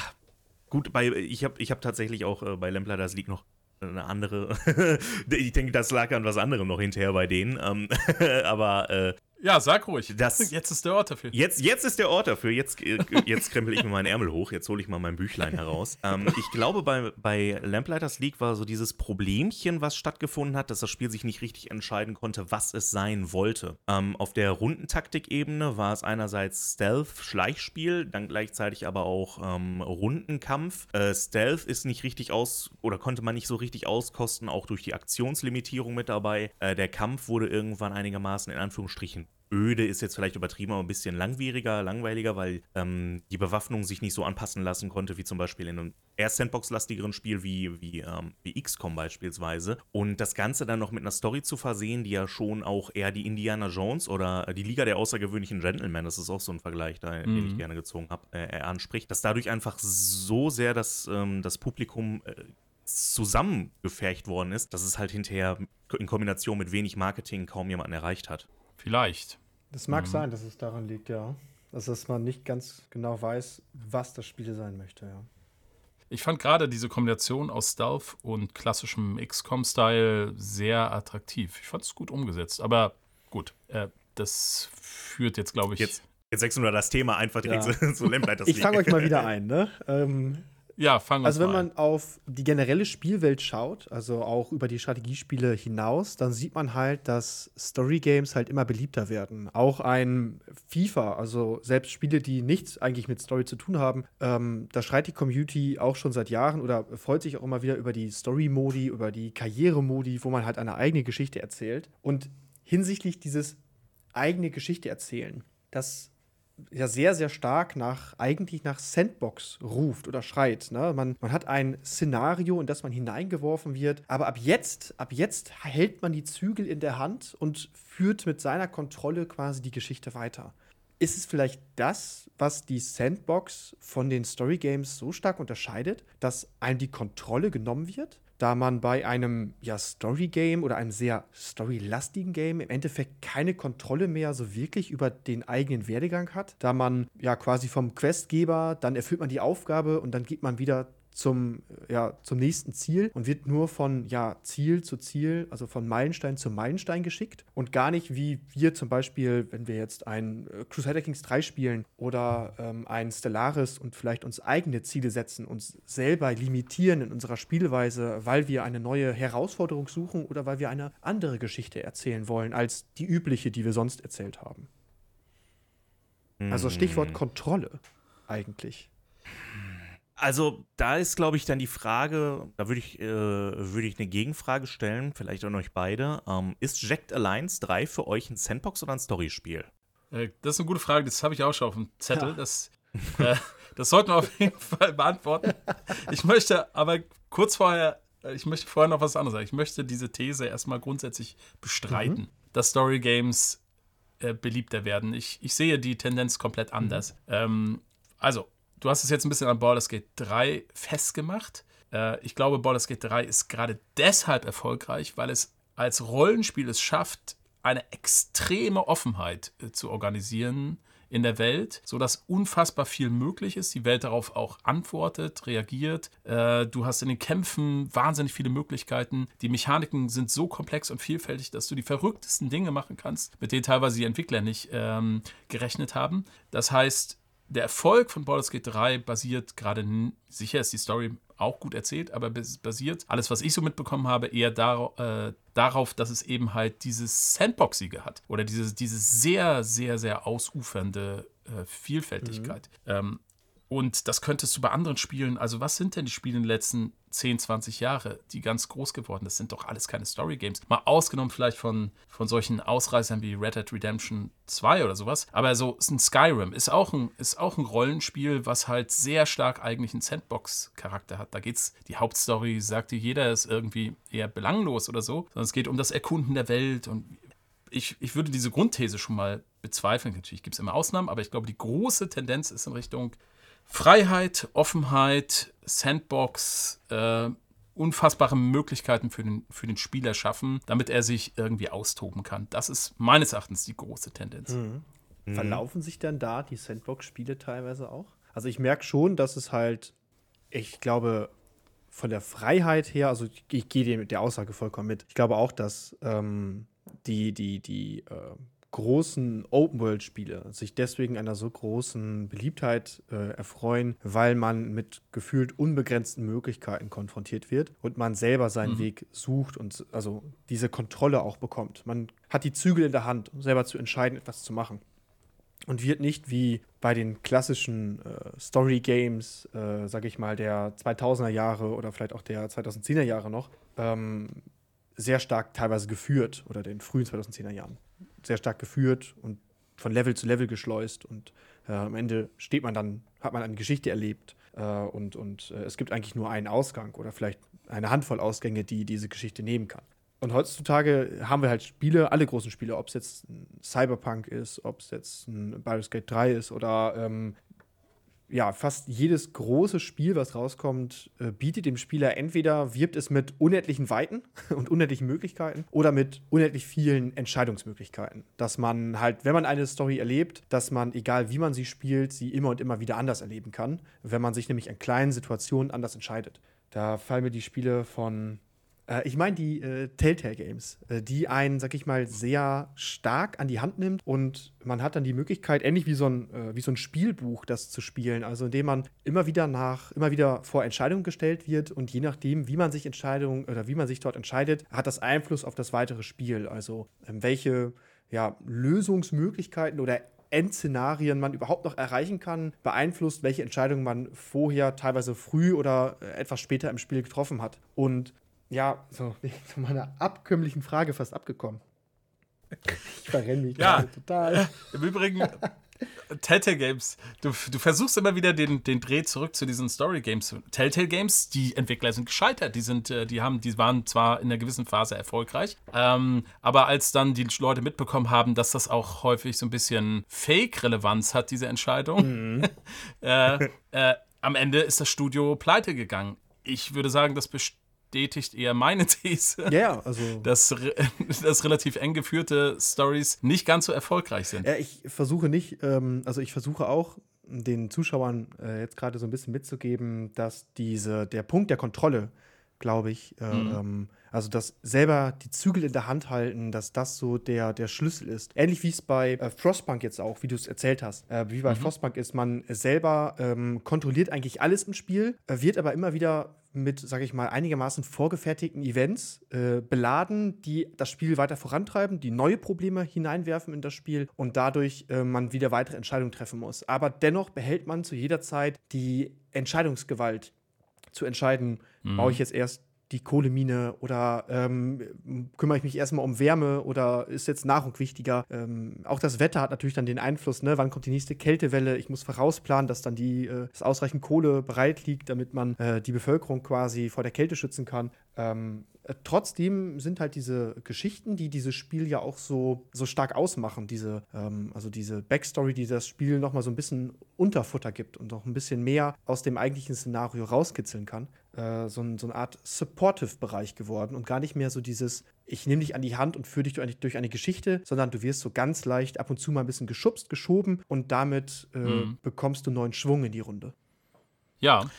gut, bei, ich habe ich hab tatsächlich auch äh, bei Lamplighters League noch eine andere. *laughs* ich denke, das lag an was anderem noch hinterher bei denen. Ähm, *laughs* aber äh, ja, sag ruhig. Das, *laughs* jetzt ist der Ort dafür. Jetzt, jetzt ist der Ort dafür. Jetzt, äh, jetzt krempel ich mir meinen Ärmel hoch. Jetzt hole ich mal mein Büchlein heraus. Ähm, ich glaube, bei, bei Lamplighters League war so dieses Problemchen, was stattgefunden hat, dass das Spiel sich nicht richtig entscheiden konnte, was es sein wollte. Ähm, auf der Rundentaktik-Ebene war es einerseits Stealth, Schleichspiel, dann gleichzeitig aber auch ähm, Rundenkampf. Äh, Stealth ist nicht richtig aus oder konnte man nicht so richtig auskosten, auch durch die Aktionslimitierung mit dabei. Äh, der Kampf wurde irgendwann einigermaßen in Anführungsstrichen öde ist jetzt vielleicht übertrieben, aber ein bisschen langwieriger, langweiliger, weil ähm, die Bewaffnung sich nicht so anpassen lassen konnte, wie zum Beispiel in einem eher Sandbox-lastigeren Spiel wie, wie, ähm, wie XCOM beispielsweise. Und das Ganze dann noch mit einer Story zu versehen, die ja schon auch eher die Indiana Jones oder die Liga der außergewöhnlichen Gentlemen, das ist auch so ein Vergleich, da, mhm. den ich gerne gezogen habe, äh, anspricht, dass dadurch einfach so sehr das, ähm, das Publikum äh, zusammengefercht worden ist, dass es halt hinterher in Kombination mit wenig Marketing kaum jemanden erreicht hat. Vielleicht. Das mag mhm. sein, dass es daran liegt, ja. Also, dass man nicht ganz genau weiß, was das Spiel sein möchte, ja. Ich fand gerade diese Kombination aus Stealth und klassischem XCOM-Style sehr attraktiv. Ich fand es gut umgesetzt. Aber gut, äh, das führt jetzt, glaube ich. Jetzt, jetzt wechseln wir das Thema einfach direkt ja. zu, zu Ich fange euch mal wieder *laughs* ein, ne? Ähm, ja, fangen wir Also, wenn man auf die generelle Spielwelt schaut, also auch über die Strategiespiele hinaus, dann sieht man halt, dass Story Games halt immer beliebter werden. Auch ein FIFA, also selbst Spiele, die nichts eigentlich mit Story zu tun haben, ähm, da schreit die Community auch schon seit Jahren oder freut sich auch immer wieder über die Story-Modi, über die Karriere-Modi, wo man halt eine eigene Geschichte erzählt. Und hinsichtlich dieses eigene Geschichte erzählen, das ja sehr, sehr stark nach, eigentlich nach Sandbox ruft oder schreit. Ne? Man, man hat ein Szenario, in das man hineingeworfen wird, aber ab jetzt, ab jetzt hält man die Zügel in der Hand und führt mit seiner Kontrolle quasi die Geschichte weiter. Ist es vielleicht das, was die Sandbox von den Story Games so stark unterscheidet, dass einem die Kontrolle genommen wird? Da man bei einem ja, Story-Game oder einem sehr storylastigen Game im Endeffekt keine Kontrolle mehr so wirklich über den eigenen Werdegang hat, da man ja quasi vom Questgeber, dann erfüllt man die Aufgabe und dann geht man wieder zum, ja, zum nächsten Ziel und wird nur von ja, Ziel zu Ziel, also von Meilenstein zu Meilenstein geschickt und gar nicht wie wir zum Beispiel, wenn wir jetzt ein äh, Crusader Kings 3 spielen oder ähm, ein Stellaris und vielleicht uns eigene Ziele setzen, uns selber limitieren in unserer Spielweise, weil wir eine neue Herausforderung suchen oder weil wir eine andere Geschichte erzählen wollen als die übliche, die wir sonst erzählt haben. Also Stichwort mhm. Kontrolle eigentlich. Also da ist, glaube ich, dann die Frage, da würde ich, äh, würd ich eine Gegenfrage stellen, vielleicht an euch beide. Ähm, ist Jacked Alliance 3 für euch ein Sandbox oder ein Storyspiel? Äh, das ist eine gute Frage, das habe ich auch schon auf dem Zettel. Ja. Das, äh, das sollten wir auf jeden Fall beantworten. Ich möchte aber kurz vorher, äh, ich möchte vorher noch was anderes sagen. Ich möchte diese These erstmal grundsätzlich bestreiten, mhm. dass Story Games äh, beliebter werden. Ich, ich sehe die Tendenz komplett anders. Mhm. Ähm, also, du hast es jetzt ein bisschen an Baldur's Gate 3 festgemacht. Äh, ich glaube, Baldur's Gate 3 ist gerade deshalb erfolgreich, weil es als Rollenspiel es schafft, eine extreme Offenheit äh, zu organisieren in der Welt, sodass unfassbar viel möglich ist, die Welt darauf auch antwortet, reagiert. Äh, du hast in den Kämpfen wahnsinnig viele Möglichkeiten. Die Mechaniken sind so komplex und vielfältig, dass du die verrücktesten Dinge machen kannst, mit denen teilweise die Entwickler nicht ähm, gerechnet haben. Das heißt, der Erfolg von Baldur's Gate 3 basiert gerade, sicher ist die Story auch gut erzählt, aber basiert, alles, was ich so mitbekommen habe, eher dar äh, darauf, dass es eben halt dieses Sandboxige hat. Oder diese, diese sehr, sehr, sehr ausufernde äh, Vielfältigkeit. Mhm. Ähm, und das könntest du bei anderen Spielen, also was sind denn die Spiele in den letzten 10, 20 Jahre, die ganz groß geworden. Das sind doch alles keine Story-Games. Mal ausgenommen vielleicht von, von solchen Ausreißern wie Red Dead Redemption 2 oder sowas. Aber so ist ein Skyrim, ist auch ein, ist auch ein Rollenspiel, was halt sehr stark eigentlich einen Sandbox-Charakter hat. Da geht's, die Hauptstory, sagt dir jeder, ist irgendwie eher belanglos oder so, sondern es geht um das Erkunden der Welt und ich, ich würde diese Grundthese schon mal bezweifeln. Natürlich gibt es immer Ausnahmen, aber ich glaube, die große Tendenz ist in Richtung Freiheit, Offenheit, Sandbox, äh, unfassbare Möglichkeiten für den, für den Spieler schaffen, damit er sich irgendwie austoben kann. Das ist meines Erachtens die große Tendenz. Mhm. Mhm. Verlaufen sich dann da die Sandbox-Spiele teilweise auch? Also ich merke schon, dass es halt, ich glaube, von der Freiheit her, also ich, ich gehe mit der Aussage vollkommen mit. Ich glaube auch, dass ähm, die, die, die äh, großen Open-World-Spiele sich deswegen einer so großen Beliebtheit äh, erfreuen, weil man mit gefühlt unbegrenzten Möglichkeiten konfrontiert wird und man selber seinen mhm. Weg sucht und also diese Kontrolle auch bekommt. Man hat die Zügel in der Hand, um selber zu entscheiden, etwas zu machen. Und wird nicht wie bei den klassischen äh, Story-Games, äh, sage ich mal, der 2000er Jahre oder vielleicht auch der 2010er Jahre noch, ähm, sehr stark teilweise geführt oder den frühen 2010er Jahren sehr stark geführt und von Level zu Level geschleust und äh, am Ende steht man dann, hat man eine Geschichte erlebt äh, und, und äh, es gibt eigentlich nur einen Ausgang oder vielleicht eine Handvoll Ausgänge, die diese Geschichte nehmen kann. Und heutzutage haben wir halt Spiele, alle großen Spiele, ob es jetzt Cyberpunk ist, ob es jetzt ein Baldur's Gate 3 ist oder ähm, ja, fast jedes große Spiel, was rauskommt, äh, bietet dem Spieler entweder, wirbt es mit unendlichen Weiten *laughs* und unendlichen Möglichkeiten oder mit unendlich vielen Entscheidungsmöglichkeiten. Dass man halt, wenn man eine Story erlebt, dass man, egal wie man sie spielt, sie immer und immer wieder anders erleben kann, wenn man sich nämlich in kleinen Situationen anders entscheidet. Da fallen mir die Spiele von äh, ich meine die äh, Telltale Games, äh, die einen, sag ich mal, sehr stark an die Hand nimmt und man hat dann die Möglichkeit, ähnlich wie so ein, äh, wie so ein Spielbuch, das zu spielen. Also indem man immer wieder nach, immer wieder vor Entscheidungen gestellt wird und je nachdem, wie man sich Entscheidungen oder wie man sich dort entscheidet, hat das Einfluss auf das weitere Spiel. Also ähm, welche ja, Lösungsmöglichkeiten oder Endszenarien man überhaupt noch erreichen kann, beeinflusst, welche Entscheidungen man vorher teilweise früh oder etwas später im Spiel getroffen hat. Und ja, so, *laughs* bin ich zu meiner abkömmlichen Frage fast abgekommen. *laughs* Ich verrenne mich ja, total. *laughs* Im Übrigen, Telltale Games, du, du versuchst immer wieder den, den Dreh zurück zu diesen Story Games. Telltale Games, die Entwickler sind gescheitert. Die sind, äh, die haben, die waren zwar in einer gewissen Phase erfolgreich, ähm, aber als dann die Leute mitbekommen haben, dass das auch häufig so ein bisschen Fake-Relevanz hat, diese Entscheidung, mhm. äh, äh, am Ende ist das Studio pleite gegangen. Ich würde sagen, das bestimmt bestätigt eher meine *laughs* These, ja, also dass, *laughs* dass relativ eng geführte Stories nicht ganz so erfolgreich sind. Ja, ich versuche nicht, ähm, also ich versuche auch den Zuschauern äh, jetzt gerade so ein bisschen mitzugeben, dass diese, der Punkt der Kontrolle, glaube ich, äh, mhm. ähm, also das selber die Zügel in der Hand halten, dass das so der, der Schlüssel ist. Ähnlich wie es bei äh, Frostpunk jetzt auch, wie du es erzählt hast. Äh, wie bei mhm. Frostpunk ist, man selber ähm, kontrolliert eigentlich alles im Spiel, äh, wird aber immer wieder mit, sage ich mal, einigermaßen vorgefertigten Events äh, beladen, die das Spiel weiter vorantreiben, die neue Probleme hineinwerfen in das Spiel und dadurch äh, man wieder weitere Entscheidungen treffen muss. Aber dennoch behält man zu jeder Zeit die Entscheidungsgewalt zu entscheiden, mhm. baue ich jetzt erst die Kohlemine oder ähm, kümmere ich mich erstmal um Wärme oder ist jetzt Nahrung wichtiger? Ähm, auch das Wetter hat natürlich dann den Einfluss, ne? wann kommt die nächste Kältewelle? Ich muss vorausplanen, dass dann die, äh, dass ausreichend Kohle bereit liegt, damit man äh, die Bevölkerung quasi vor der Kälte schützen kann. Ähm, äh, trotzdem sind halt diese Geschichten, die dieses Spiel ja auch so, so stark ausmachen, diese, ähm, also diese Backstory, die das Spiel nochmal so ein bisschen Unterfutter gibt und auch ein bisschen mehr aus dem eigentlichen Szenario rauskitzeln kann, äh, so, ein, so eine Art Supportive-Bereich geworden und gar nicht mehr so dieses, ich nehme dich an die Hand und führe dich durch, durch eine Geschichte, sondern du wirst so ganz leicht ab und zu mal ein bisschen geschubst, geschoben und damit äh, mhm. bekommst du neuen Schwung in die Runde. Ja,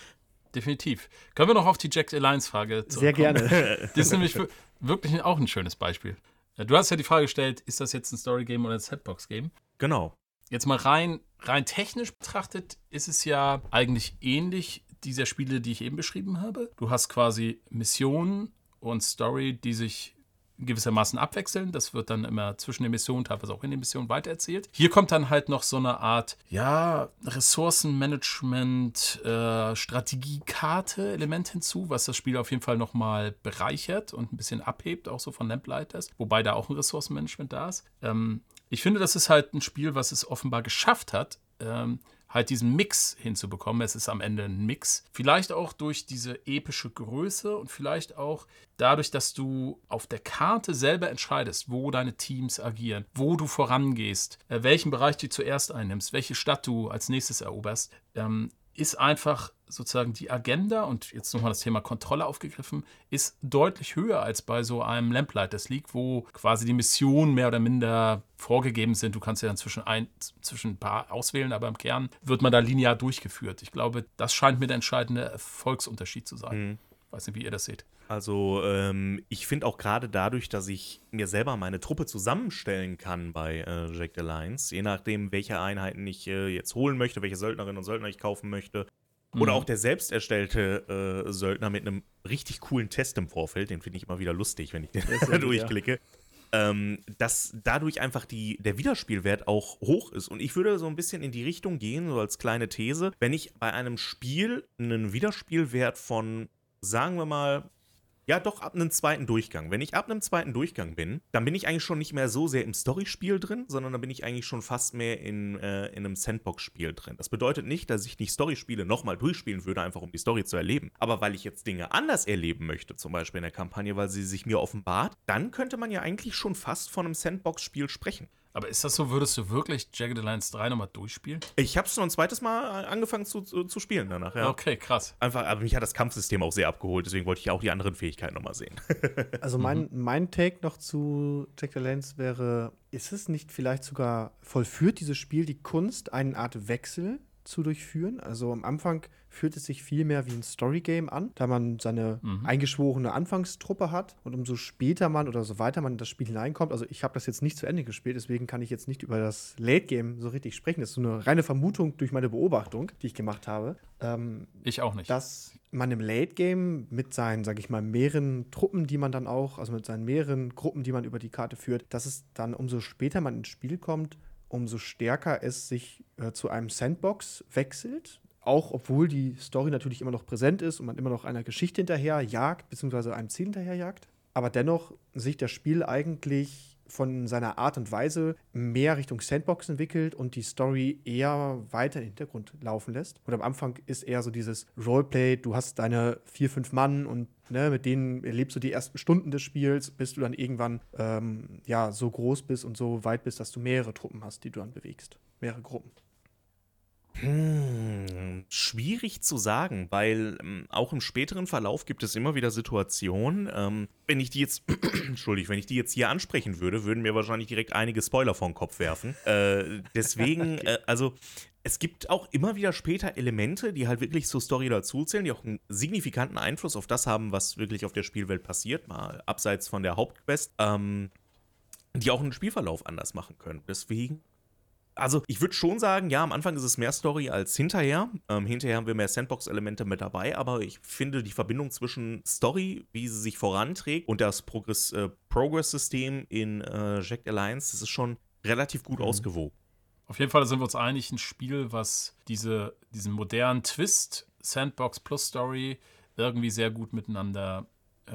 definitiv. Können wir noch auf die Jack Alliance-Frage zurückkommen? Sehr gerne. *laughs* Das ist nämlich wirklich auch ein schönes Beispiel. Du hast ja die Frage gestellt, ist das jetzt ein Story-Game oder ein Setbox-Game? Genau. Jetzt mal rein, rein technisch betrachtet ist es ja eigentlich ähnlich dieser Spiele, die ich eben beschrieben habe. Du hast quasi Missionen und Story, die sich gewissermaßen abwechseln. Das wird dann immer zwischen den Missionen, teilweise auch in den Missionen weitererzählt. Hier kommt dann halt noch so eine Art, ja, Ressourcenmanagement, äh, Strategiekarte-Element hinzu, was das Spiel auf jeden Fall nochmal bereichert und ein bisschen abhebt, auch so von Lamplighters, wobei da auch ein Ressourcenmanagement da ist. Ähm, ich finde, das ist halt ein Spiel, was es offenbar geschafft hat, ähm, halt diesen Mix hinzubekommen. Es ist am Ende ein Mix. Vielleicht auch durch diese epische Größe und vielleicht auch dadurch, dass du auf der Karte selber entscheidest, wo deine Teams agieren, wo du vorangehst, äh, welchen Bereich du zuerst einnimmst, welche Stadt du als nächstes eroberst. Ähm, ist einfach sozusagen die Agenda und jetzt nochmal das Thema Kontrolle aufgegriffen, ist deutlich höher als bei so einem Lamplighters League, wo quasi die Missionen mehr oder minder vorgegeben sind. Du kannst ja dann zwischen ein, zwischen ein paar auswählen, aber im Kern wird man da linear durchgeführt. Ich glaube, das scheint mir der entscheidende Erfolgsunterschied zu sein. Mhm. Weiß nicht, wie ihr das seht. Also ähm, ich finde auch gerade dadurch, dass ich mir selber meine Truppe zusammenstellen kann bei äh, Jack Alliance, je nachdem, welche Einheiten ich äh, jetzt holen möchte, welche Söldnerinnen und Söldner ich kaufen möchte. Oder auch der selbst erstellte äh, Söldner mit einem richtig coolen Test im Vorfeld, den finde ich immer wieder lustig, wenn ich den *laughs* durchklicke. Ja. Ähm, dass dadurch einfach die, der Wiederspielwert auch hoch ist. Und ich würde so ein bisschen in die Richtung gehen, so als kleine These, wenn ich bei einem Spiel einen Wiederspielwert von, sagen wir mal, ja, doch ab einem zweiten Durchgang. Wenn ich ab einem zweiten Durchgang bin, dann bin ich eigentlich schon nicht mehr so sehr im Storyspiel drin, sondern dann bin ich eigentlich schon fast mehr in, äh, in einem Sandbox-Spiel drin. Das bedeutet nicht, dass ich nicht Storyspiele nochmal durchspielen würde, einfach um die Story zu erleben. Aber weil ich jetzt Dinge anders erleben möchte, zum Beispiel in der Kampagne, weil sie sich mir offenbart, dann könnte man ja eigentlich schon fast von einem Sandbox-Spiel sprechen. Aber ist das so, würdest du wirklich Jagged Alliance 3 nochmal durchspielen? Ich habe es noch ein zweites Mal angefangen zu, zu, zu, spielen danach, ja. Okay, krass. Einfach, aber mich hat das Kampfsystem auch sehr abgeholt, deswegen wollte ich auch die anderen Fähigkeiten nochmal sehen. *laughs* also mein, mhm. mein Take noch zu Jagged Alliance wäre, ist es nicht vielleicht sogar, vollführt dieses Spiel die Kunst, eine Art Wechsel zu durchführen. Also am Anfang fühlt es sich viel mehr wie ein Storygame an, da man seine mhm. eingeschworene Anfangstruppe hat und umso später man oder so weiter man in das Spiel hineinkommt. Also ich habe das jetzt nicht zu Ende gespielt, deswegen kann ich jetzt nicht über das Late Game so richtig sprechen. Das ist so eine reine Vermutung durch meine Beobachtung, die ich gemacht habe. Ähm, ich auch nicht. Dass man im Late Game mit seinen, sage ich mal, mehreren Truppen, die man dann auch, also mit seinen mehreren Gruppen, die man über die Karte führt, dass es dann umso später man ins Spiel kommt, umso stärker es sich äh, zu einem Sandbox wechselt. Auch obwohl die Story natürlich immer noch präsent ist und man immer noch einer Geschichte hinterher jagt, beziehungsweise einem Ziel hinterher jagt. Aber dennoch sich das Spiel eigentlich von seiner Art und Weise mehr Richtung Sandbox entwickelt und die Story eher weiter im Hintergrund laufen lässt. Und am Anfang ist eher so dieses Roleplay, du hast deine vier, fünf Mann und ne, mit denen erlebst du die ersten Stunden des Spiels, bis du dann irgendwann ähm, ja, so groß bist und so weit bist, dass du mehrere Truppen hast, die du dann bewegst. Mehrere Gruppen. Hm, schwierig zu sagen, weil ähm, auch im späteren Verlauf gibt es immer wieder Situationen. Ähm, wenn ich die jetzt, *clears throat* entschuldig, wenn ich die jetzt hier ansprechen würde, würden mir wahrscheinlich direkt einige Spoiler vor den Kopf werfen. Äh, deswegen, *laughs* äh, also es gibt auch immer wieder später Elemente, die halt wirklich zur Story dazuzählen, die auch einen signifikanten Einfluss auf das haben, was wirklich auf der Spielwelt passiert, mal abseits von der Hauptquest, ähm, die auch einen Spielverlauf anders machen können. Deswegen also ich würde schon sagen, ja, am Anfang ist es mehr Story als hinterher. Ähm, hinterher haben wir mehr Sandbox-Elemente mit dabei, aber ich finde die Verbindung zwischen Story, wie sie sich voranträgt, und das Progress, äh, Progress-System in äh, Jack Alliance, das ist schon relativ gut mhm. ausgewogen. Auf jeden Fall sind wir uns einig, ein Spiel, was diese, diesen modernen Twist, Sandbox plus Story, irgendwie sehr gut miteinander äh,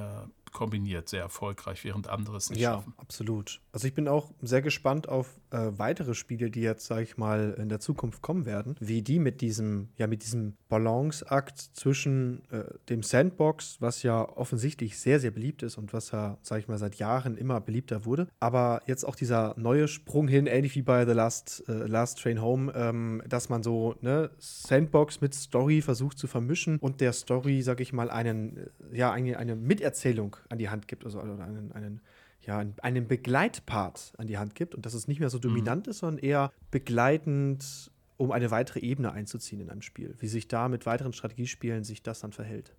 kombiniert, sehr erfolgreich, während andere es nicht ja, schaffen. Ja, absolut. Also ich bin auch sehr gespannt auf äh, weitere Spiele, die jetzt, sage ich mal, in der Zukunft kommen werden, wie die mit diesem, ja, mit diesem Balanceakt zwischen äh, dem Sandbox, was ja offensichtlich sehr, sehr beliebt ist und was ja, sage ich mal, seit Jahren immer beliebter wurde, aber jetzt auch dieser neue Sprung hin, ähnlich wie bei The Last, äh, Last Train Home, ähm, dass man so ne, Sandbox mit Story versucht zu vermischen und der Story, sage ich mal, einen, äh, ja, eine, eine Miterzählung an die Hand gibt, also einen, einen, ja, einen Begleitpart an die Hand gibt und dass es nicht mehr so mhm. dominant mhm. ist, sondern eher begleitend, um eine weitere Ebene einzuziehen in einem Spiel. Wie sich da mit weiteren Strategiespielen sich das dann verhält.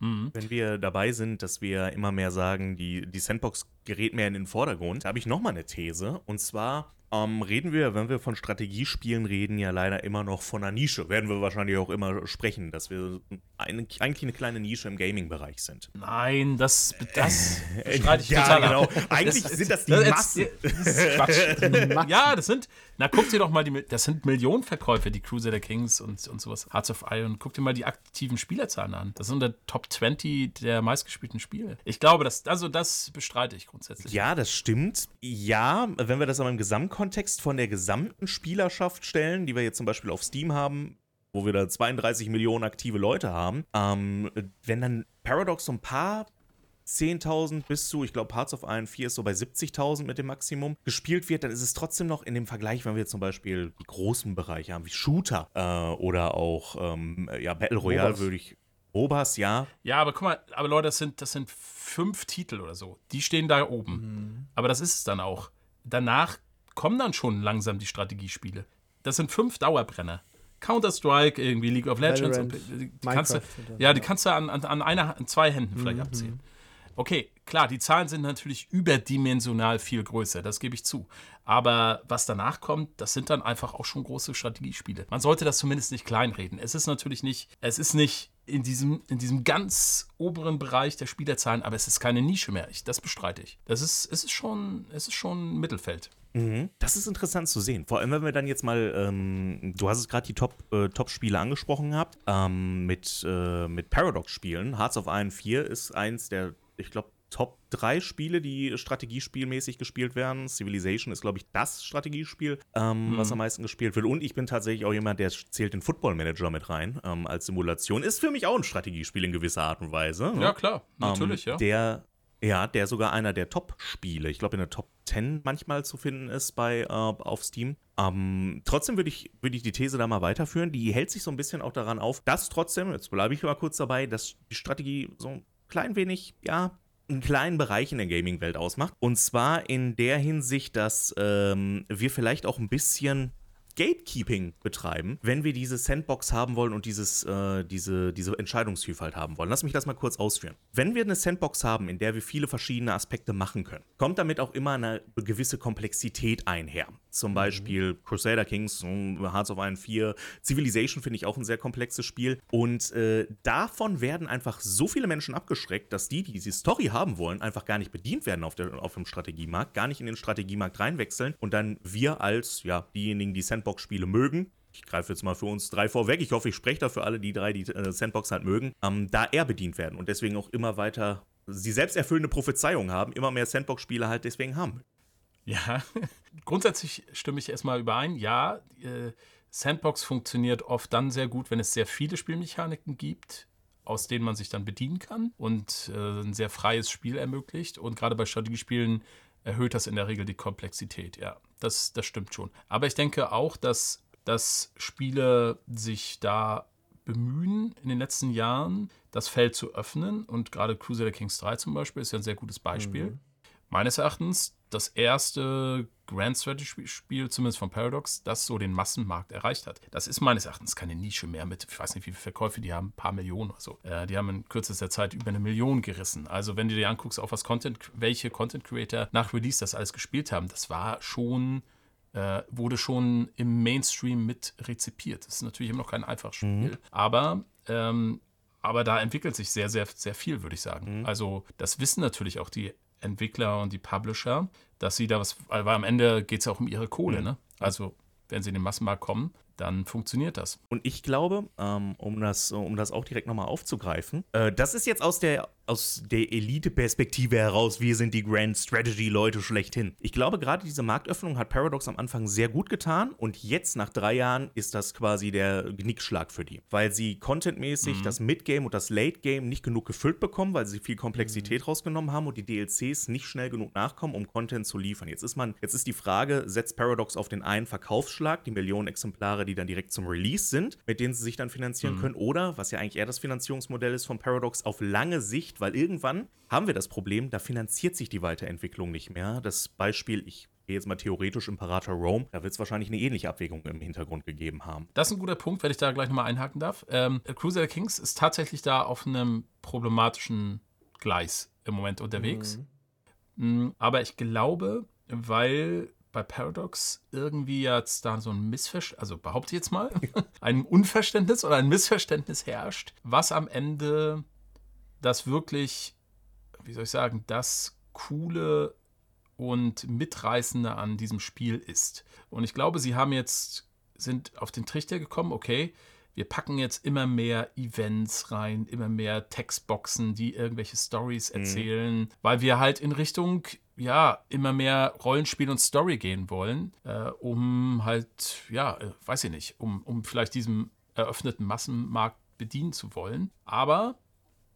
Mhm. Wenn wir dabei sind, dass wir immer mehr sagen, die, die Sandbox gerät mehr in den Vordergrund, habe ich nochmal eine These. Und zwar ähm, reden wir, wenn wir von Strategiespielen reden, ja leider immer noch von einer Nische. Werden wir wahrscheinlich auch immer sprechen, dass wir eine, eigentlich eine kleine Nische im Gaming-Bereich sind. Nein, das, das *laughs* *laughs* bestreite ich ja, total. genau. Eigentlich das, sind das die das, Massen. Das ist Quatsch. *laughs* ja, das sind, na guck dir doch mal, die, das sind Millionen Verkäufe, die Crusader Kings und, und sowas, Hearts of Iron. Guck dir mal die aktiven Spielerzahlen an. Das sind der Top 20 der meistgespielten Spiele. Ich glaube, das, also das bestreite ich grundsätzlich. Ja, das stimmt. Ja, wenn wir das aber im Gesamtkontext von der gesamten Spielerschaft stellen, die wir jetzt zum Beispiel auf Steam haben, wo wir da 32 Millionen aktive Leute haben, ähm, wenn dann Paradox so ein paar 10.000 bis zu, ich glaube, Parts of Iron 4 ist so bei 70.000 mit dem Maximum gespielt wird, dann ist es trotzdem noch in dem Vergleich, wenn wir zum Beispiel die großen Bereiche haben, wie Shooter äh, oder auch ähm, ja, Battle Royale, würde ich. Obers, ja. Ja, aber guck mal, aber Leute, das sind, das sind fünf Titel oder so. Die stehen da oben. Mhm. Aber das ist es dann auch. Danach kommen dann schon langsam die Strategiespiele. Das sind fünf Dauerbrenner. Counter-Strike, irgendwie League of Legends. Und, die kannst du, ja, die kannst du an, an, an, einer, an zwei Händen vielleicht mhm. abzählen. Okay, klar, die Zahlen sind natürlich überdimensional viel größer, das gebe ich zu. Aber was danach kommt, das sind dann einfach auch schon große Strategiespiele. Man sollte das zumindest nicht kleinreden. Es ist natürlich nicht, es ist nicht in diesem, in diesem ganz oberen Bereich der Spielerzahlen, aber es ist keine Nische mehr. Ich, das bestreite ich. Das ist, es ist schon, es ist schon Mittelfeld. Mhm. Das ist interessant zu sehen. Vor allem, wenn wir dann jetzt mal, ähm, du hast es gerade die Top, äh, Top-Spiele angesprochen gehabt, ähm, mit, äh, mit Paradox-Spielen. Hearts of Iron 4 ist eins der, ich glaube, Top 3 Spiele, die strategiespielmäßig gespielt werden. Civilization ist, glaube ich, das Strategiespiel, ähm, mhm. was am meisten gespielt wird. Und ich bin tatsächlich auch jemand, der zählt den Football Manager mit rein ähm, als Simulation. Ist für mich auch ein Strategiespiel in gewisser Art und Weise. Ja, klar, natürlich, ähm, ja. Der ja, der sogar einer der Top-Spiele, ich glaube in der Top 10 manchmal zu finden ist bei äh, auf Steam. Ähm, trotzdem würde ich, würd ich die These da mal weiterführen. Die hält sich so ein bisschen auch daran auf, dass trotzdem, jetzt bleibe ich mal kurz dabei, dass die Strategie so ein klein wenig, ja, einen kleinen Bereich in der Gaming-Welt ausmacht. Und zwar in der Hinsicht, dass ähm, wir vielleicht auch ein bisschen Gatekeeping betreiben, wenn wir diese Sandbox haben wollen und dieses, äh, diese, diese Entscheidungsvielfalt haben wollen. Lass mich das mal kurz ausführen. Wenn wir eine Sandbox haben, in der wir viele verschiedene Aspekte machen können, kommt damit auch immer eine gewisse Komplexität einher. Zum mhm. Beispiel mhm. Crusader Kings, Hearts of Iron 4, Civilization finde ich auch ein sehr komplexes Spiel. Und äh, davon werden einfach so viele Menschen abgeschreckt, dass die, die diese Story haben wollen, einfach gar nicht bedient werden auf, der, auf dem Strategiemarkt, gar nicht in den Strategiemarkt reinwechseln und dann wir als ja, diejenigen, die Sandbox Sandbox-Spiele mögen, ich greife jetzt mal für uns drei vorweg, ich hoffe, ich spreche da für alle, die drei, die äh, Sandbox halt mögen, ähm, da eher bedient werden und deswegen auch immer weiter sie selbst erfüllende Prophezeiungen haben, immer mehr Sandbox-Spiele halt deswegen haben. Ja, *laughs* grundsätzlich stimme ich erstmal überein. Ja, äh, Sandbox funktioniert oft dann sehr gut, wenn es sehr viele Spielmechaniken gibt, aus denen man sich dann bedienen kann und äh, ein sehr freies Spiel ermöglicht. Und gerade bei Strategiespielen erhöht das in der Regel die Komplexität. Ja, das, das stimmt schon. Aber ich denke auch, dass, dass Spiele sich da bemühen, in den letzten Jahren das Feld zu öffnen. Und gerade Crusader Kings 3 zum Beispiel ist ja ein sehr gutes Beispiel. Mhm. Meines Erachtens das erste Grand Strategy-Spiel, zumindest von Paradox, das so den Massenmarkt erreicht hat. Das ist meines Erachtens keine Nische mehr mit, ich weiß nicht, wie viele Verkäufe die haben, ein paar Millionen oder so. Äh, die haben in kürzester Zeit über eine Million gerissen. Also wenn du dir anguckst, auf was Content, welche Content Creator nach Release das alles gespielt haben, das war schon äh, wurde schon im Mainstream mit rezipiert. Das ist natürlich immer noch kein einfaches Spiel, mhm. aber ähm, aber da entwickelt sich sehr, sehr, sehr viel, würde ich sagen. Mhm. Also, das wissen natürlich auch die Entwickler und die Publisher, dass sie da was, weil am Ende geht es ja auch um ihre Kohle, mhm. ne? Also, wenn sie in den Massenmarkt kommen, dann funktioniert das. Und ich glaube, ähm, um, das, um das auch direkt nochmal aufzugreifen, äh, das ist jetzt aus der aus der Elite-Perspektive heraus, wir sind die Grand Strategy-Leute schlechthin. Ich glaube, gerade diese Marktöffnung hat Paradox am Anfang sehr gut getan und jetzt nach drei Jahren ist das quasi der Genickschlag für die, weil sie contentmäßig mhm. das Mid-Game und das Late-Game nicht genug gefüllt bekommen, weil sie viel Komplexität mhm. rausgenommen haben und die DLCs nicht schnell genug nachkommen, um Content zu liefern. Jetzt ist man, jetzt ist die Frage, setzt Paradox auf den einen Verkaufsschlag, die Millionen Exemplare, die dann direkt zum Release sind, mit denen sie sich dann finanzieren mhm. können, oder, was ja eigentlich eher das Finanzierungsmodell ist von Paradox, auf lange Sicht weil irgendwann haben wir das Problem, da finanziert sich die Weiterentwicklung nicht mehr. Das Beispiel, ich gehe jetzt mal theoretisch Imperator Rome, da wird es wahrscheinlich eine ähnliche Abwägung im Hintergrund gegeben haben. Das ist ein guter Punkt, wenn ich da gleich nochmal einhaken darf. Ähm, Crusader Kings ist tatsächlich da auf einem problematischen Gleis im Moment unterwegs. Mhm. Mm, aber ich glaube, weil bei Paradox irgendwie jetzt da so ein Missverständnis, also behaupte ich jetzt mal, *laughs* ein Unverständnis oder ein Missverständnis herrscht, was am Ende das wirklich, wie soll ich sagen, das coole und mitreißende an diesem Spiel ist. Und ich glaube, sie haben jetzt, sind auf den Trichter gekommen, okay, wir packen jetzt immer mehr Events rein, immer mehr Textboxen, die irgendwelche Stories mhm. erzählen, mhm. weil wir halt in Richtung ja, immer mehr Rollenspiel und Story gehen wollen, äh, um halt, ja, äh, weiß ich nicht, um, um vielleicht diesem eröffneten Massenmarkt bedienen zu wollen. Aber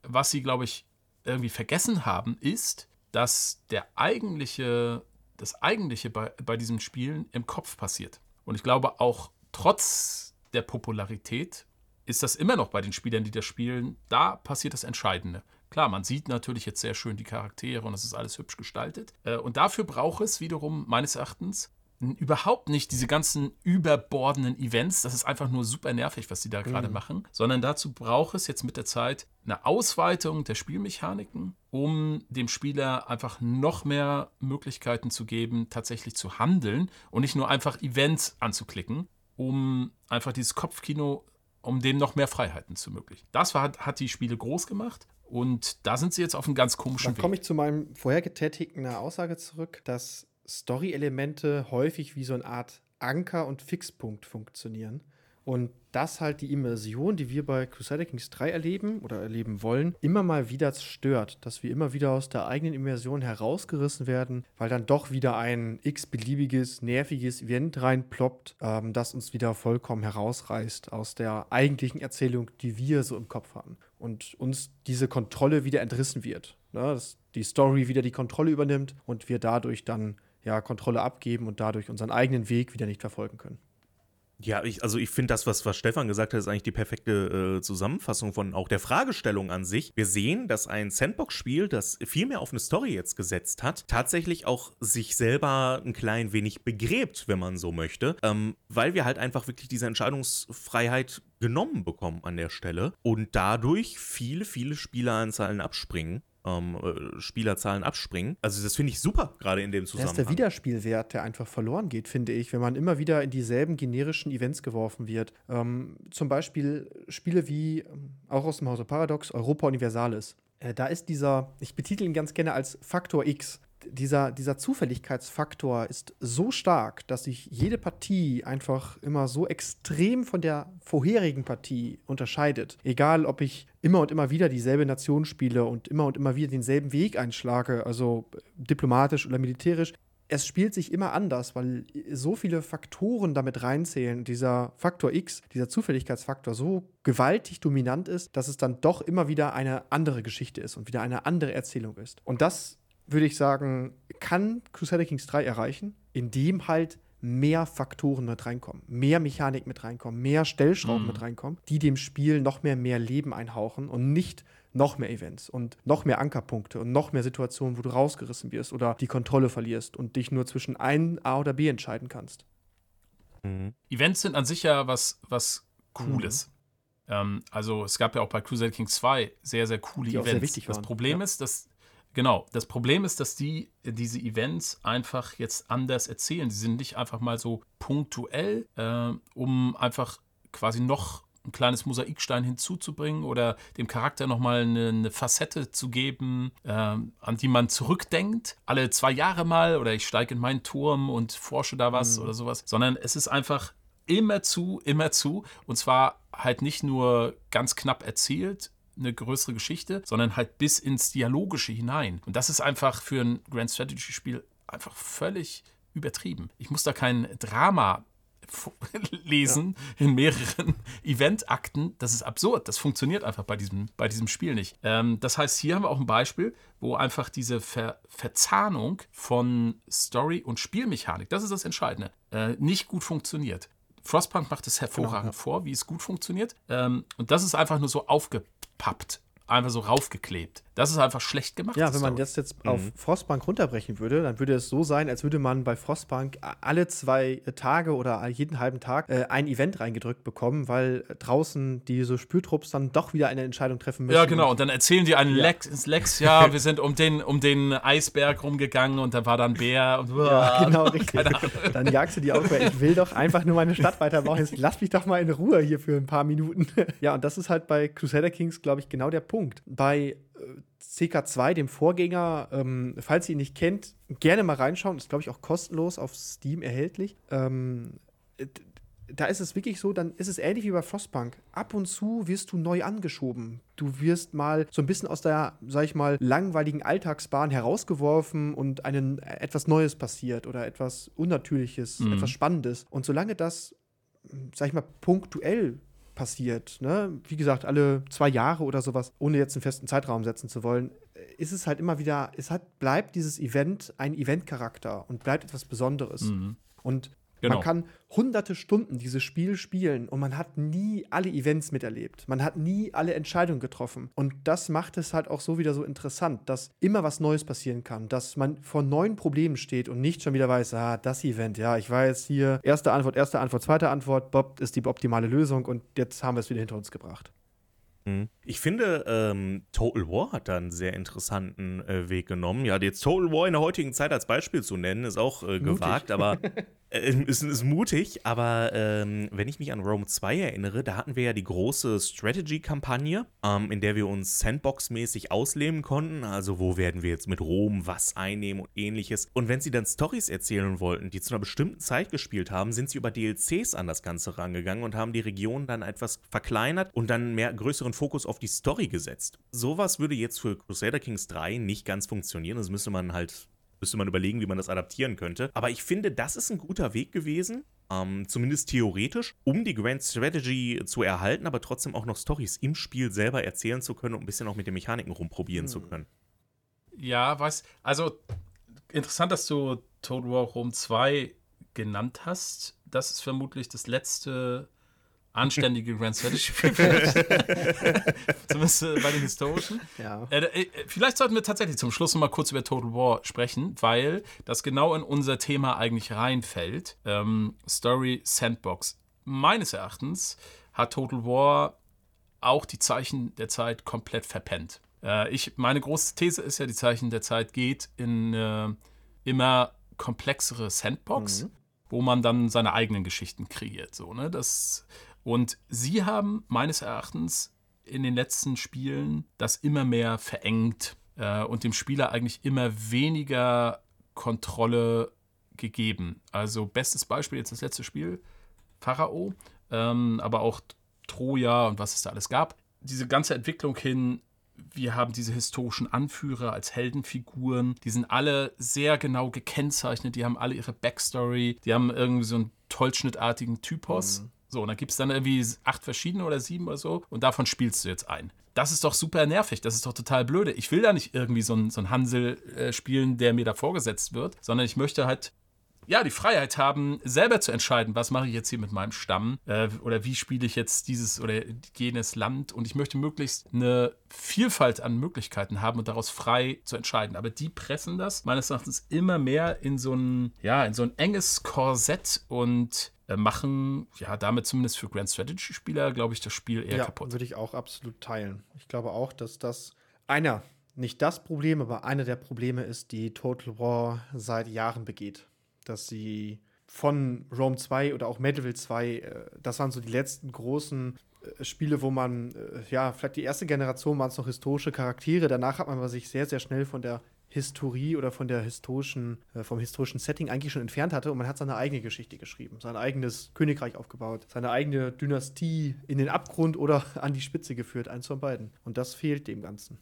was sie, glaube ich, irgendwie vergessen haben, ist, dass der eigentliche, das eigentliche bei, bei diesem Spielen im Kopf passiert. Und ich glaube, auch trotz der Popularität ist das immer noch bei den Spielern, die das spielen, da passiert das Entscheidende. Klar, man sieht natürlich jetzt sehr schön die Charaktere und es ist alles hübsch gestaltet. Äh, und dafür braucht es wiederum meines Erachtens überhaupt nicht diese ganzen überbordenden Events. Das ist einfach nur super nervig, was sie da gerade mhm. machen. Sondern dazu braucht es jetzt mit der Zeit eine Ausweitung der Spielmechaniken, um dem Spieler einfach noch mehr Möglichkeiten zu geben, tatsächlich zu handeln und nicht nur einfach Events anzuklicken, um einfach dieses Kopfkino, um dem noch mehr Freiheiten zu ermöglichen. Das war, hat die Spiele groß gemacht und da sind sie jetzt auf einem ganz komischen Dann Weg. Dann komme ich zu meinem vorher getätigten Aussage zurück, dass Story-Elemente häufig wie so eine Art Anker und Fixpunkt funktionieren. Und das halt die Immersion, die wir bei Crusader Kings 3 erleben oder erleben wollen, immer mal wieder stört. Dass wir immer wieder aus der eigenen Immersion herausgerissen werden, weil dann doch wieder ein x-beliebiges, nerviges Event reinploppt, ähm, das uns wieder vollkommen herausreißt aus der eigentlichen Erzählung, die wir so im Kopf haben. Und uns diese Kontrolle wieder entrissen wird. Ne? Dass die Story wieder die Kontrolle übernimmt und wir dadurch dann ja, Kontrolle abgeben und dadurch unseren eigenen Weg wieder nicht verfolgen können. Ja, ich, also ich finde das, was, was Stefan gesagt hat, ist eigentlich die perfekte äh, Zusammenfassung von auch der Fragestellung an sich. Wir sehen, dass ein Sandbox-Spiel, das viel mehr auf eine Story jetzt gesetzt hat, tatsächlich auch sich selber ein klein wenig begräbt, wenn man so möchte, ähm, weil wir halt einfach wirklich diese Entscheidungsfreiheit genommen bekommen an der Stelle und dadurch viele, viele Spieleranzahlen abspringen ähm, äh, Spielerzahlen abspringen. Also das finde ich super, gerade in dem Zusammenhang. Das ist der Wiederspielwert, der einfach verloren geht, finde ich, wenn man immer wieder in dieselben generischen Events geworfen wird. Ähm, zum Beispiel Spiele wie, ähm, auch aus dem Hause Paradox, Europa Universalis. Äh, da ist dieser, ich betitel ihn ganz gerne als Faktor X dieser, dieser Zufälligkeitsfaktor ist so stark, dass sich jede Partie einfach immer so extrem von der vorherigen Partie unterscheidet. Egal, ob ich immer und immer wieder dieselbe Nation spiele und immer und immer wieder denselben Weg einschlage, also diplomatisch oder militärisch. Es spielt sich immer anders, weil so viele Faktoren damit reinzählen. Dieser Faktor X, dieser Zufälligkeitsfaktor so gewaltig dominant ist, dass es dann doch immer wieder eine andere Geschichte ist und wieder eine andere Erzählung ist. Und das würde ich sagen, kann Crusader Kings 3 erreichen, indem halt mehr Faktoren mit reinkommen, mehr Mechanik mit reinkommen, mehr Stellschrauben mhm. mit reinkommen, die dem Spiel noch mehr mehr Leben einhauchen und nicht noch mehr Events und noch mehr Ankerpunkte und noch mehr Situationen, wo du rausgerissen wirst oder die Kontrolle verlierst und dich nur zwischen ein A oder B entscheiden kannst. Mhm. Events sind an sich ja was, was Cooles. Mhm. Ähm, also es gab ja auch bei Crusader Kings 2 sehr, sehr coole die Events. Sehr das Problem ja. ist, dass Genau, das Problem ist, dass die diese Events einfach jetzt anders erzählen. Sie sind nicht einfach mal so punktuell, äh, um einfach quasi noch ein kleines Mosaikstein hinzuzubringen oder dem Charakter nochmal eine, eine Facette zu geben, äh, an die man zurückdenkt. Alle zwei Jahre mal oder ich steige in meinen Turm und forsche da was mhm. oder sowas, sondern es ist einfach immer zu, immer zu und zwar halt nicht nur ganz knapp erzählt, eine größere Geschichte, sondern halt bis ins Dialogische hinein. Und das ist einfach für ein Grand Strategy-Spiel einfach völlig übertrieben. Ich muss da kein Drama *laughs* lesen ja. in mehreren *laughs* Eventakten. Das ist absurd. Das funktioniert einfach bei diesem, bei diesem Spiel nicht. Ähm, das heißt, hier haben wir auch ein Beispiel, wo einfach diese Ver Verzahnung von Story und Spielmechanik, das ist das Entscheidende, äh, nicht gut funktioniert. Frostpunk macht es hervorragend genau, ja. vor, wie es gut funktioniert. Ähm, und das ist einfach nur so aufgepappt, einfach so raufgeklebt. Das ist einfach schlecht gemacht. Ja, wenn man das jetzt auf mhm. Frostbank runterbrechen würde, dann würde es so sein, als würde man bei Frostbank alle zwei Tage oder jeden halben Tag äh, ein Event reingedrückt bekommen, weil draußen diese Spürtrupps dann doch wieder eine Entscheidung treffen müssen. Ja, genau. Und dann erzählen die einen ja. Lex, Lex, ja, *laughs* wir sind um den, um den Eisberg rumgegangen und da war dann Bär und Ja, *laughs* *laughs* genau, richtig. Dann jagst du die auch, weil ich will doch einfach nur meine Stadt weiterbauen. Jetzt lass mich doch mal in Ruhe hier für ein paar Minuten. ja, und das ist halt bei Crusader Kings, glaube ich, genau der Punkt. Bei CK2, dem Vorgänger, ähm, falls ihr ihn nicht kennt, gerne mal reinschauen. Ist, glaube ich, auch kostenlos auf Steam erhältlich. Ähm, da ist es wirklich so, dann ist es ähnlich wie bei Frostpunk. Ab und zu wirst du neu angeschoben. Du wirst mal so ein bisschen aus der, sag ich mal, langweiligen Alltagsbahn herausgeworfen und einen, etwas Neues passiert oder etwas Unnatürliches, mhm. etwas Spannendes. Und solange das, sag ich mal, punktuell passiert, ne? wie gesagt, alle zwei Jahre oder sowas, ohne jetzt einen festen Zeitraum setzen zu wollen, ist es halt immer wieder, es hat, bleibt dieses Event ein Eventcharakter und bleibt etwas Besonderes. Mhm. Und Genau. Man kann hunderte Stunden dieses Spiel spielen und man hat nie alle Events miterlebt. Man hat nie alle Entscheidungen getroffen. Und das macht es halt auch so wieder so interessant, dass immer was Neues passieren kann, dass man vor neuen Problemen steht und nicht schon wieder weiß, ah, das Event, ja, ich weiß hier, erste Antwort, erste Antwort, zweite Antwort, Bob ist die optimale Lösung und jetzt haben wir es wieder hinter uns gebracht. Mhm. Ich finde, ähm, Total War hat da einen sehr interessanten äh, Weg genommen. Ja, jetzt Total War in der heutigen Zeit als Beispiel zu nennen, ist auch äh, gewagt, aber *laughs* ist, ist, mutig. Aber ähm, wenn ich mich an Rome 2 erinnere, da hatten wir ja die große Strategy-Kampagne, ähm, in der wir uns Sandbox-mäßig ausleben konnten. Also, wo werden wir jetzt mit Rom was einnehmen und ähnliches. Und wenn sie dann Stories erzählen wollten, die zu einer bestimmten Zeit gespielt haben, sind sie über DLCs an das Ganze rangegangen und haben die Region dann etwas verkleinert und dann mehr größeren größeren Fokus auf die Story gesetzt. Sowas würde jetzt für Crusader Kings 3 nicht ganz funktionieren. Das müsste man halt müsste man überlegen, wie man das adaptieren könnte. Aber ich finde, das ist ein guter Weg gewesen, ähm, zumindest theoretisch, um die Grand Strategy zu erhalten, aber trotzdem auch noch Stories im Spiel selber erzählen zu können und ein bisschen auch mit den Mechaniken rumprobieren hm. zu können. Ja, was, also interessant, dass du Total War Rome 2 genannt hast. Das ist vermutlich das letzte anständige Grand Strategy *laughs* *laughs* Zumindest äh, bei den historischen. Ja. Äh, äh, vielleicht sollten wir tatsächlich zum Schluss noch mal kurz über Total War sprechen, weil das genau in unser Thema eigentlich reinfällt. Ähm, Story Sandbox. Meines Erachtens hat Total War auch die Zeichen der Zeit komplett verpennt. Äh, ich, meine große These ist ja, die Zeichen der Zeit geht in äh, immer komplexere Sandbox, mhm. wo man dann seine eigenen Geschichten kreiert. So, ne? Das und sie haben meines Erachtens in den letzten Spielen das immer mehr verengt äh, und dem Spieler eigentlich immer weniger Kontrolle gegeben. Also bestes Beispiel jetzt das letzte Spiel, Pharao, ähm, aber auch Troja und was es da alles gab. Diese ganze Entwicklung hin, wir haben diese historischen Anführer als Heldenfiguren, die sind alle sehr genau gekennzeichnet, die haben alle ihre Backstory, die haben irgendwie so einen tollschnittartigen Typos. Mhm. So, und dann gibt es dann irgendwie acht verschiedene oder sieben oder so und davon spielst du jetzt ein. Das ist doch super nervig, das ist doch total blöde. Ich will da nicht irgendwie so einen so Hansel äh, spielen, der mir da vorgesetzt wird, sondern ich möchte halt ja, die Freiheit haben, selber zu entscheiden, was mache ich jetzt hier mit meinem Stamm äh, oder wie spiele ich jetzt dieses oder jenes Land. Und ich möchte möglichst eine Vielfalt an Möglichkeiten haben und daraus frei zu entscheiden. Aber die pressen das meines Erachtens immer mehr in so ein, ja, in so ein enges Korsett und machen ja damit zumindest für Grand Strategy-Spieler, glaube ich, das Spiel eher ja, kaputt. Würde ich auch absolut teilen. Ich glaube auch, dass das einer, nicht das Problem, aber einer der Probleme ist, die Total War seit Jahren begeht. Dass sie von Rome 2 oder auch Medieval 2, äh, das waren so die letzten großen äh, Spiele, wo man, ja, vielleicht die erste Generation waren es noch historische Charaktere, danach hat man sich sehr, sehr schnell von der Historie oder von der historischen, äh, vom historischen Setting eigentlich schon entfernt hatte und man hat seine eigene Geschichte geschrieben, sein eigenes Königreich aufgebaut, seine eigene Dynastie in den Abgrund oder *laughs* an die Spitze geführt, eins von beiden. Und das fehlt dem Ganzen.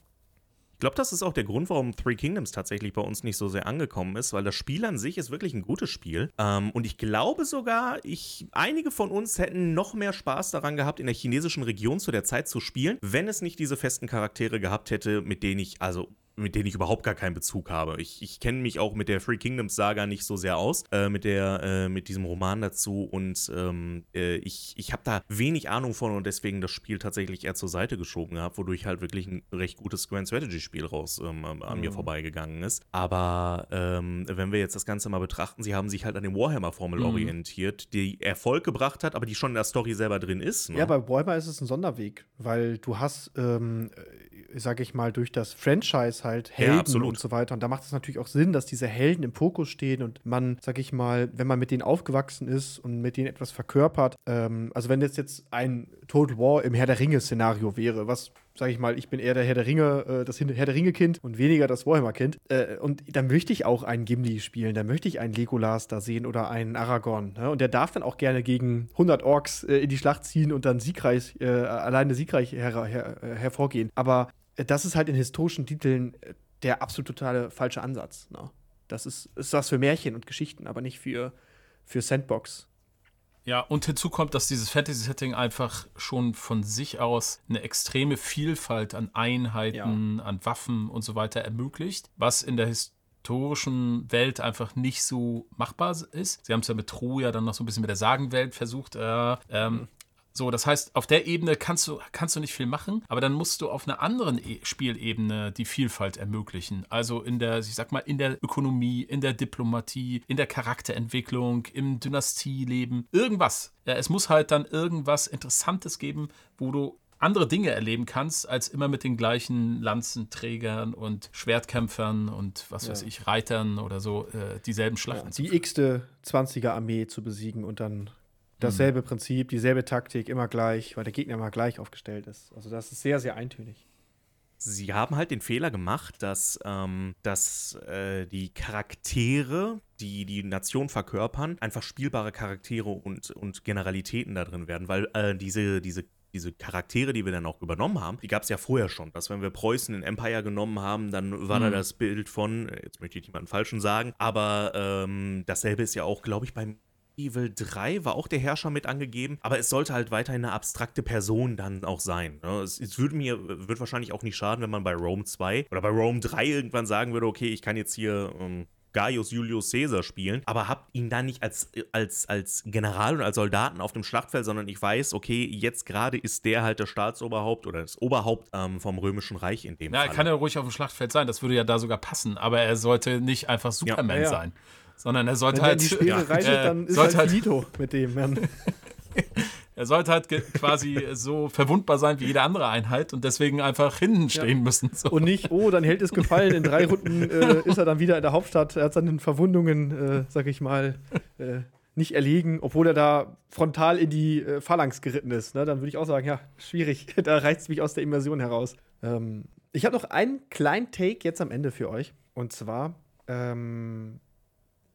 Ich glaube, das ist auch der Grund, warum Three Kingdoms tatsächlich bei uns nicht so sehr angekommen ist, weil das Spiel an sich ist wirklich ein gutes Spiel. Ähm, und ich glaube sogar, ich, einige von uns hätten noch mehr Spaß daran gehabt, in der chinesischen Region zu der Zeit zu spielen, wenn es nicht diese festen Charaktere gehabt hätte, mit denen ich, also mit denen ich überhaupt gar keinen Bezug habe. Ich, ich kenne mich auch mit der Free Kingdoms Saga nicht so sehr aus, äh, mit, der, äh, mit diesem Roman dazu und ähm, äh, ich, ich habe da wenig Ahnung von und deswegen das Spiel tatsächlich eher zur Seite geschoben habe, wodurch halt wirklich ein recht gutes Grand Strategy Spiel raus ähm, an mhm. mir vorbeigegangen ist. Aber ähm, wenn wir jetzt das Ganze mal betrachten, sie haben sich halt an dem Warhammer-Formel mhm. orientiert, die Erfolg gebracht hat, aber die schon in der Story selber drin ist. Ne? Ja, bei Warhammer ist es ein Sonderweg, weil du hast, ähm, sag ich mal, durch das Franchise halt Helden ja, und so weiter. Und da macht es natürlich auch Sinn, dass diese Helden im Fokus stehen und man, sag ich mal, wenn man mit denen aufgewachsen ist und mit denen etwas verkörpert, ähm, also wenn das jetzt ein Total War im Herr der Ringe-Szenario wäre, was sage ich mal, ich bin eher der Herr der Ringe, äh, das Herr der Ringe-Kind und weniger das Warhammer-Kind. Äh, und dann möchte ich auch einen Gimli spielen, da möchte ich einen Legolas da sehen oder einen Aragorn. Ne? Und der darf dann auch gerne gegen 100 Orks äh, in die Schlacht ziehen und dann siegreich, alleine siegreich her her hervorgehen. Aber das ist halt in historischen Titeln der absolut totale falsche Ansatz. Ne? Das ist, ist was für Märchen und Geschichten, aber nicht für, für Sandbox. Ja, und hinzu kommt, dass dieses Fantasy-Setting einfach schon von sich aus eine extreme Vielfalt an Einheiten, ja. an Waffen und so weiter ermöglicht, was in der historischen Welt einfach nicht so machbar ist. Sie haben es ja mit Troja dann noch so ein bisschen mit der Sagenwelt versucht. Äh, ähm, mhm. So, das heißt, auf der Ebene kannst du, kannst du nicht viel machen, aber dann musst du auf einer anderen e Spielebene die Vielfalt ermöglichen. Also in der, ich sag mal, in der Ökonomie, in der Diplomatie, in der Charakterentwicklung, im Dynastieleben, irgendwas. Ja, es muss halt dann irgendwas Interessantes geben, wo du andere Dinge erleben kannst, als immer mit den gleichen Lanzenträgern und Schwertkämpfern und was ja. weiß ich, Reitern oder so äh, dieselben Schlachten. Ja, die x-te 20er-Armee zu besiegen und dann Dasselbe mhm. Prinzip, dieselbe Taktik, immer gleich, weil der Gegner immer gleich aufgestellt ist. Also das ist sehr, sehr eintönig. Sie haben halt den Fehler gemacht, dass, ähm, dass äh, die Charaktere, die die Nation verkörpern, einfach spielbare Charaktere und, und Generalitäten da drin werden, weil äh, diese, diese diese Charaktere, die wir dann auch übernommen haben, die gab es ja vorher schon. Dass wenn wir Preußen in Empire genommen haben, dann war mhm. da das Bild von, jetzt möchte ich niemanden Falschen sagen, aber ähm, dasselbe ist ja auch, glaube ich, beim Evil 3 war auch der Herrscher mit angegeben, aber es sollte halt weiterhin eine abstrakte Person dann auch sein. Ne? Es, es würde mir, wird wahrscheinlich auch nicht schaden, wenn man bei Rome 2 oder bei Rome 3 irgendwann sagen würde, okay, ich kann jetzt hier ähm, Gaius Julius Caesar spielen, aber habt ihn dann nicht als, als, als General und als Soldaten auf dem Schlachtfeld, sondern ich weiß, okay, jetzt gerade ist der halt das Staatsoberhaupt oder das Oberhaupt ähm, vom Römischen Reich in dem ja, Fall. Ja, kann ja ruhig auf dem Schlachtfeld sein, das würde ja da sogar passen, aber er sollte nicht einfach Superman ja, ja. sein sondern er sollte Wenn halt. Wenn die Speere *laughs* ja, reitet, dann ist halt, halt finito *laughs* mit dem. Mann. *laughs* er sollte halt quasi so verwundbar sein wie jede andere Einheit und deswegen einfach hinten stehen ja. müssen. So. Und nicht, oh, dann hält es gefallen, in drei Runden äh, ist er dann wieder in der Hauptstadt, er hat seine Verwundungen, äh, sag ich mal, äh, nicht erlegen, obwohl er da frontal in die äh, Phalanx geritten ist. Ne? Dann würde ich auch sagen, ja, schwierig, da reißt es mich aus der Immersion heraus. Ähm, ich habe noch einen kleinen Take jetzt am Ende für euch. Und zwar, ähm,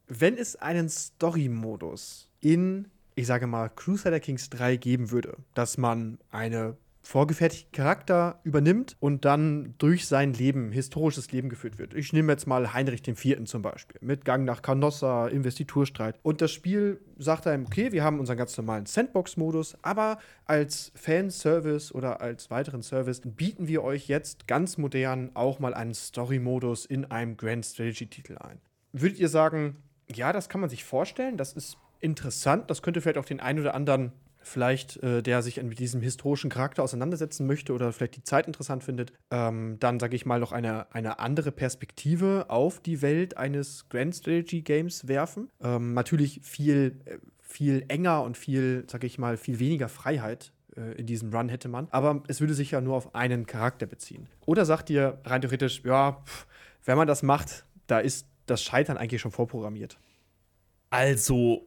wenn es einen Story-Modus in, ich sage mal, Crusader Kings 3 geben würde, dass man eine vorgefertigten Charakter übernimmt und dann durch sein Leben, historisches Leben geführt wird. Ich nehme jetzt mal Heinrich IV. zum Beispiel, mit Gang nach Canossa, Investiturstreit. Und das Spiel sagt einem, okay, wir haben unseren ganz normalen Sandbox-Modus, aber als Fanservice oder als weiteren Service bieten wir euch jetzt ganz modern auch mal einen Story-Modus in einem Grand Strategy-Titel ein. Würdet ihr sagen, ja, das kann man sich vorstellen. Das ist interessant. Das könnte vielleicht auch den einen oder anderen vielleicht, äh, der sich mit diesem historischen Charakter auseinandersetzen möchte oder vielleicht die Zeit interessant findet, ähm, dann sage ich mal noch eine, eine andere Perspektive auf die Welt eines Grand Strategy Games werfen. Ähm, natürlich viel, äh, viel enger und viel, sage ich mal, viel weniger Freiheit äh, in diesem Run hätte man. Aber es würde sich ja nur auf einen Charakter beziehen. Oder sagt ihr rein theoretisch, ja, pff, wenn man das macht, da ist das Scheitern eigentlich schon vorprogrammiert? Also,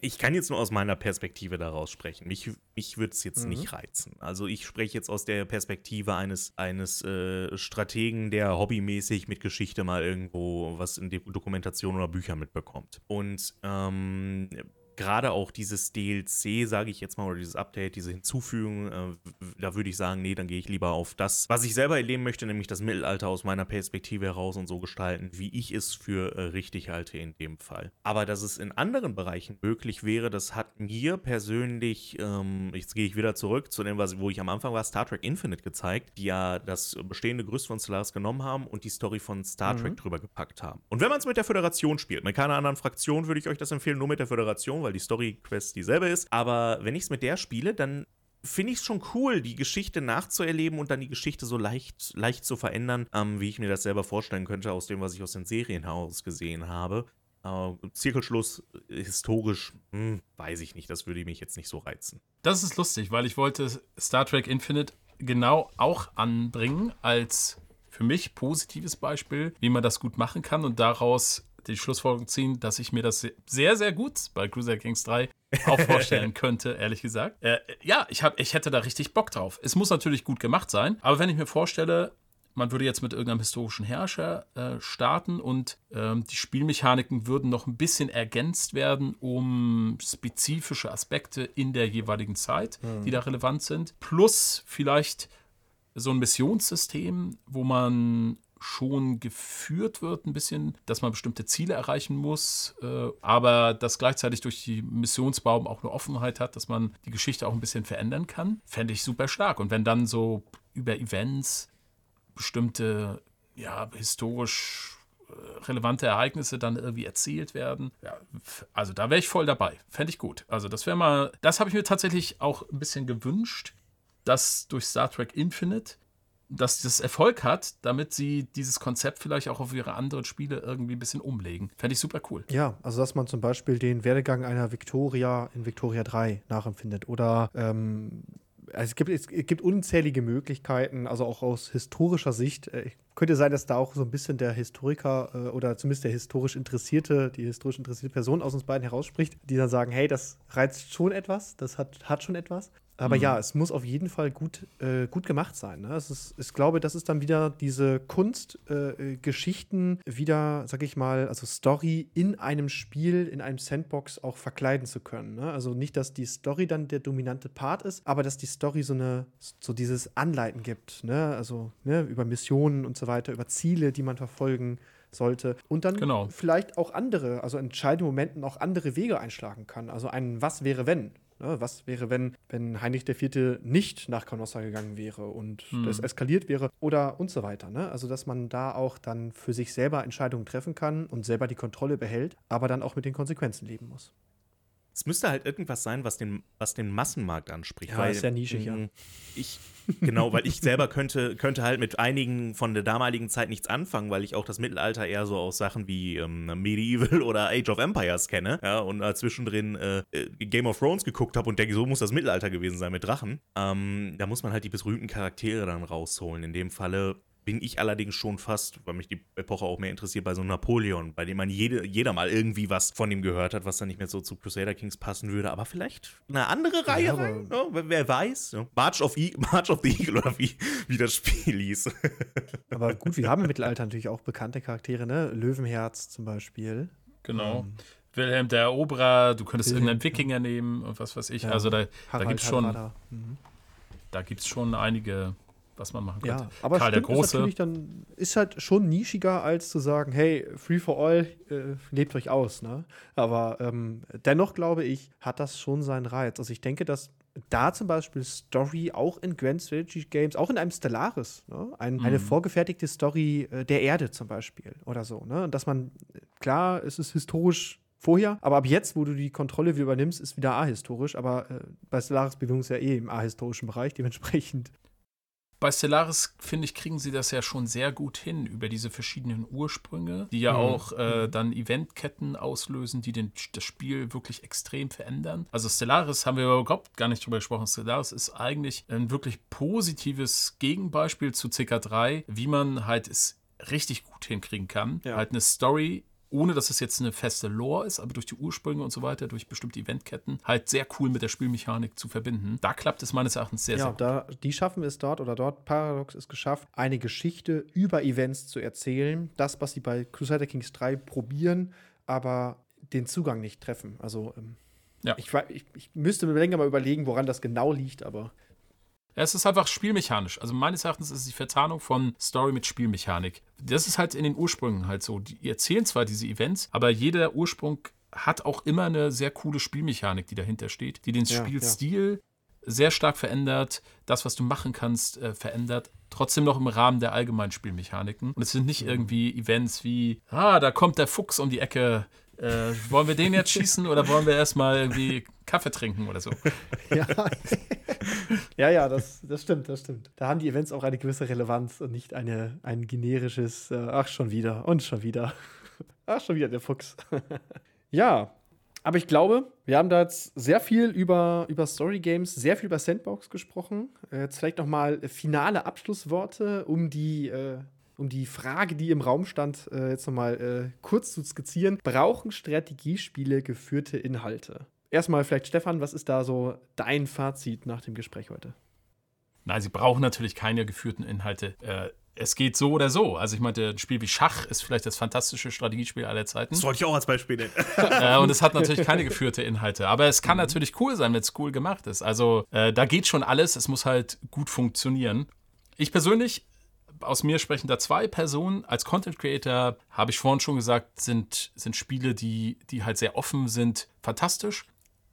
ich kann jetzt nur aus meiner Perspektive daraus sprechen. Mich, mich würde es jetzt mhm. nicht reizen. Also ich spreche jetzt aus der Perspektive eines, eines äh, Strategen, der hobbymäßig mit Geschichte mal irgendwo was in die Dokumentation oder Bücher mitbekommt. Und ähm, gerade auch dieses DLC, sage ich jetzt mal, oder dieses Update, diese Hinzufügung, äh, da würde ich sagen, nee, dann gehe ich lieber auf das, was ich selber erleben möchte, nämlich das Mittelalter aus meiner Perspektive heraus und so gestalten, wie ich es für äh, richtig halte in dem Fall. Aber dass es in anderen Bereichen möglich wäre, das hat mir persönlich, ähm, jetzt gehe ich wieder zurück zu dem, was, wo ich am Anfang war, Star Trek Infinite gezeigt, die ja das bestehende Gerüst von Stellaris genommen haben und die Story von Star Trek mhm. drüber gepackt haben. Und wenn man es mit der Föderation spielt, mit keiner anderen Fraktion würde ich euch das empfehlen, nur mit der Föderation, weil die Story-Quest dieselbe ist. Aber wenn ich es mit der spiele, dann finde ich es schon cool, die Geschichte nachzuerleben und dann die Geschichte so leicht, leicht zu verändern, ähm, wie ich mir das selber vorstellen könnte, aus dem, was ich aus den Serien gesehen habe. Äh, Zirkelschluss historisch, hm, weiß ich nicht, das würde mich jetzt nicht so reizen. Das ist lustig, weil ich wollte Star Trek Infinite genau auch anbringen als für mich positives Beispiel, wie man das gut machen kann und daraus die Schlussfolgerung ziehen, dass ich mir das sehr, sehr gut bei Crusader Kings 3 auch vorstellen *laughs* könnte, ehrlich gesagt. Äh, ja, ich, hab, ich hätte da richtig Bock drauf. Es muss natürlich gut gemacht sein, aber wenn ich mir vorstelle, man würde jetzt mit irgendeinem historischen Herrscher äh, starten und ähm, die Spielmechaniken würden noch ein bisschen ergänzt werden um spezifische Aspekte in der jeweiligen Zeit, mhm. die da relevant sind. Plus vielleicht so ein Missionssystem, wo man schon geführt wird, ein bisschen, dass man bestimmte Ziele erreichen muss, äh, aber das gleichzeitig durch die Missionsbaum auch eine Offenheit hat, dass man die Geschichte auch ein bisschen verändern kann, fände ich super stark. Und wenn dann so über Events bestimmte, ja, historisch äh, relevante Ereignisse dann irgendwie erzählt werden. Ja, also da wäre ich voll dabei. Fände ich gut. Also das wäre mal, das habe ich mir tatsächlich auch ein bisschen gewünscht, dass durch Star Trek Infinite dass das Erfolg hat, damit sie dieses Konzept vielleicht auch auf ihre anderen Spiele irgendwie ein bisschen umlegen. Fände ich super cool. Ja, also dass man zum Beispiel den Werdegang einer Victoria in Victoria 3 nachempfindet oder ähm, also es gibt, es gibt unzählige Möglichkeiten, also auch aus historischer Sicht. Äh, könnte sein, dass da auch so ein bisschen der Historiker äh, oder zumindest der historisch Interessierte, die historisch interessierte Person aus uns beiden herausspricht, die dann sagen, hey, das reizt schon etwas, das hat, hat schon etwas. Aber mhm. ja, es muss auf jeden Fall gut, äh, gut gemacht sein. Ne? Es ist, ich glaube, das ist dann wieder diese Kunst, äh, Geschichten wieder, sag ich mal, also Story in einem Spiel, in einem Sandbox auch verkleiden zu können. Ne? Also nicht, dass die Story dann der dominante Part ist, aber dass die Story so eine, so dieses Anleiten gibt. Ne? Also ne? über Missionen und so weiter, über Ziele, die man verfolgen sollte. Und dann genau. vielleicht auch andere, also in entscheidenden Momenten auch andere Wege einschlagen kann. Also ein Was wäre wenn. Ne? Was wäre, wenn, wenn Heinrich IV. nicht nach Canossa gegangen wäre und hm. das eskaliert wäre oder und so weiter. Ne? Also, dass man da auch dann für sich selber Entscheidungen treffen kann und selber die Kontrolle behält, aber dann auch mit den Konsequenzen leben muss. Es müsste halt irgendwas sein, was den, was den Massenmarkt anspricht. Ja, weil, ist ja nischig, ja. Ich, genau, weil ich selber könnte, könnte halt mit einigen von der damaligen Zeit nichts anfangen, weil ich auch das Mittelalter eher so aus Sachen wie ähm, Medieval oder Age of Empires kenne. Ja, und äh, zwischendrin äh, Game of Thrones geguckt habe und denke, so muss das Mittelalter gewesen sein mit Drachen. Ähm, da muss man halt die berühmten Charaktere dann rausholen. In dem Falle bin ich allerdings schon fast, weil mich die Epoche auch mehr interessiert, bei so einem Napoleon, bei dem man jede, jeder mal irgendwie was von ihm gehört hat, was dann nicht mehr so zu Crusader Kings passen würde. Aber vielleicht eine andere Reihe ja, rein, ja, wer weiß. Ja. March, of e *laughs* March of the Eagle oder wie, wie das Spiel hieß. *laughs* Aber gut, wir haben im Mittelalter natürlich auch bekannte Charaktere, ne? Löwenherz zum Beispiel. Genau. Ähm, Wilhelm der Eroberer, du könntest Wilhelm. irgendeinen Wikinger nehmen und was weiß ich. also da, da gibt es schon, mhm. da gibt's schon einige was man machen könnte. Ja, aber Karl der Große. Ist natürlich dann ist halt schon nischiger, als zu sagen, hey, Free for All, äh, lebt euch aus. Ne? Aber ähm, dennoch glaube ich, hat das schon seinen Reiz. Also ich denke, dass da zum Beispiel Story auch in Grand Strategy Games, auch in einem Stellaris, ne? Ein, mhm. eine vorgefertigte Story äh, der Erde zum Beispiel oder so. Ne? Und dass man, klar, es ist historisch vorher, aber ab jetzt, wo du die Kontrolle wieder übernimmst, ist wieder ahistorisch. Aber äh, bei Stellaris bewegen wir uns ja eh im ahistorischen Bereich, dementsprechend bei Stellaris, finde ich, kriegen sie das ja schon sehr gut hin über diese verschiedenen Ursprünge, die ja mhm. auch äh, mhm. dann Eventketten auslösen, die den, das Spiel wirklich extrem verändern. Also Stellaris haben wir überhaupt gar nicht drüber gesprochen. Stellaris ist eigentlich ein wirklich positives Gegenbeispiel zu CK3, wie man halt es richtig gut hinkriegen kann. Ja. Halt eine Story ohne dass es jetzt eine feste Lore ist, aber durch die Ursprünge und so weiter, durch bestimmte Eventketten, halt sehr cool mit der Spielmechanik zu verbinden. Da klappt es meines Erachtens sehr, ja, sehr gut. Da, die schaffen es dort oder dort, Paradox ist geschafft, eine Geschichte über Events zu erzählen. Das, was sie bei Crusader Kings 3 probieren, aber den Zugang nicht treffen. Also ähm, Ja. Ich, ich, ich müsste mir länger mal überlegen, woran das genau liegt, aber. Es ist einfach spielmechanisch. Also meines Erachtens ist es die Verzahnung von Story mit Spielmechanik. Das ist halt in den Ursprüngen halt so. Die erzählen zwar diese Events, aber jeder Ursprung hat auch immer eine sehr coole Spielmechanik, die dahinter steht, die den ja, Spielstil ja. sehr stark verändert, das, was du machen kannst, äh, verändert. Trotzdem noch im Rahmen der allgemeinen Spielmechaniken. Und es sind nicht irgendwie Events wie, ah, da kommt der Fuchs um die Ecke, äh, wollen wir den jetzt schießen oder wollen wir erstmal irgendwie Kaffee trinken oder so? *laughs* ja, ja, ja das, das stimmt, das stimmt. Da haben die Events auch eine gewisse Relevanz und nicht eine, ein generisches, äh, ach, schon wieder und schon wieder. ach, schon wieder der Fuchs. *laughs* ja, aber ich glaube, wir haben da jetzt sehr viel über, über Story Games, sehr viel über Sandbox gesprochen. Äh, jetzt vielleicht noch mal finale Abschlussworte, um die äh, um die Frage, die im Raum stand, äh, jetzt nochmal äh, kurz zu skizzieren. Brauchen Strategiespiele geführte Inhalte? Erstmal vielleicht, Stefan, was ist da so dein Fazit nach dem Gespräch heute? Nein, sie brauchen natürlich keine geführten Inhalte. Äh, es geht so oder so. Also ich meinte, ein Spiel wie Schach ist vielleicht das fantastische Strategiespiel aller Zeiten. Das wollte ich auch als Beispiel nennen. *laughs* äh, und es hat natürlich keine geführte Inhalte. Aber es kann mhm. natürlich cool sein, wenn es cool gemacht ist. Also äh, da geht schon alles. Es muss halt gut funktionieren. Ich persönlich aus mir sprechen da zwei Personen. Als Content Creator habe ich vorhin schon gesagt, sind, sind Spiele, die, die halt sehr offen sind, fantastisch.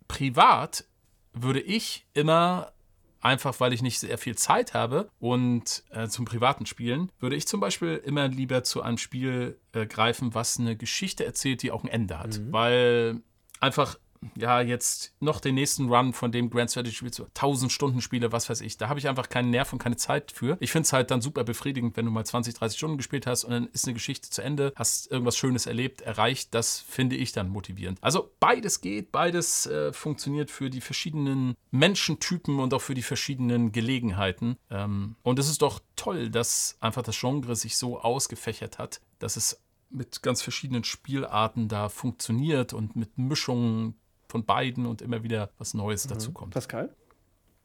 Privat würde ich immer einfach weil ich nicht sehr viel Zeit habe und äh, zum privaten Spielen, würde ich zum Beispiel immer lieber zu einem Spiel äh, greifen, was eine Geschichte erzählt, die auch ein Ende hat. Mhm. Weil einfach ja, jetzt noch den nächsten Run von dem Grand Strategy Spiel zu 1000 Stunden Spiele, was weiß ich. Da habe ich einfach keinen Nerv und keine Zeit für. Ich finde es halt dann super befriedigend, wenn du mal 20, 30 Stunden gespielt hast und dann ist eine Geschichte zu Ende, hast irgendwas Schönes erlebt, erreicht. Das finde ich dann motivierend. Also beides geht, beides äh, funktioniert für die verschiedenen Menschentypen und auch für die verschiedenen Gelegenheiten. Ähm, und es ist doch toll, dass einfach das Genre sich so ausgefächert hat, dass es mit ganz verschiedenen Spielarten da funktioniert und mit Mischungen von beiden und immer wieder was Neues mhm. dazu kommt. Pascal?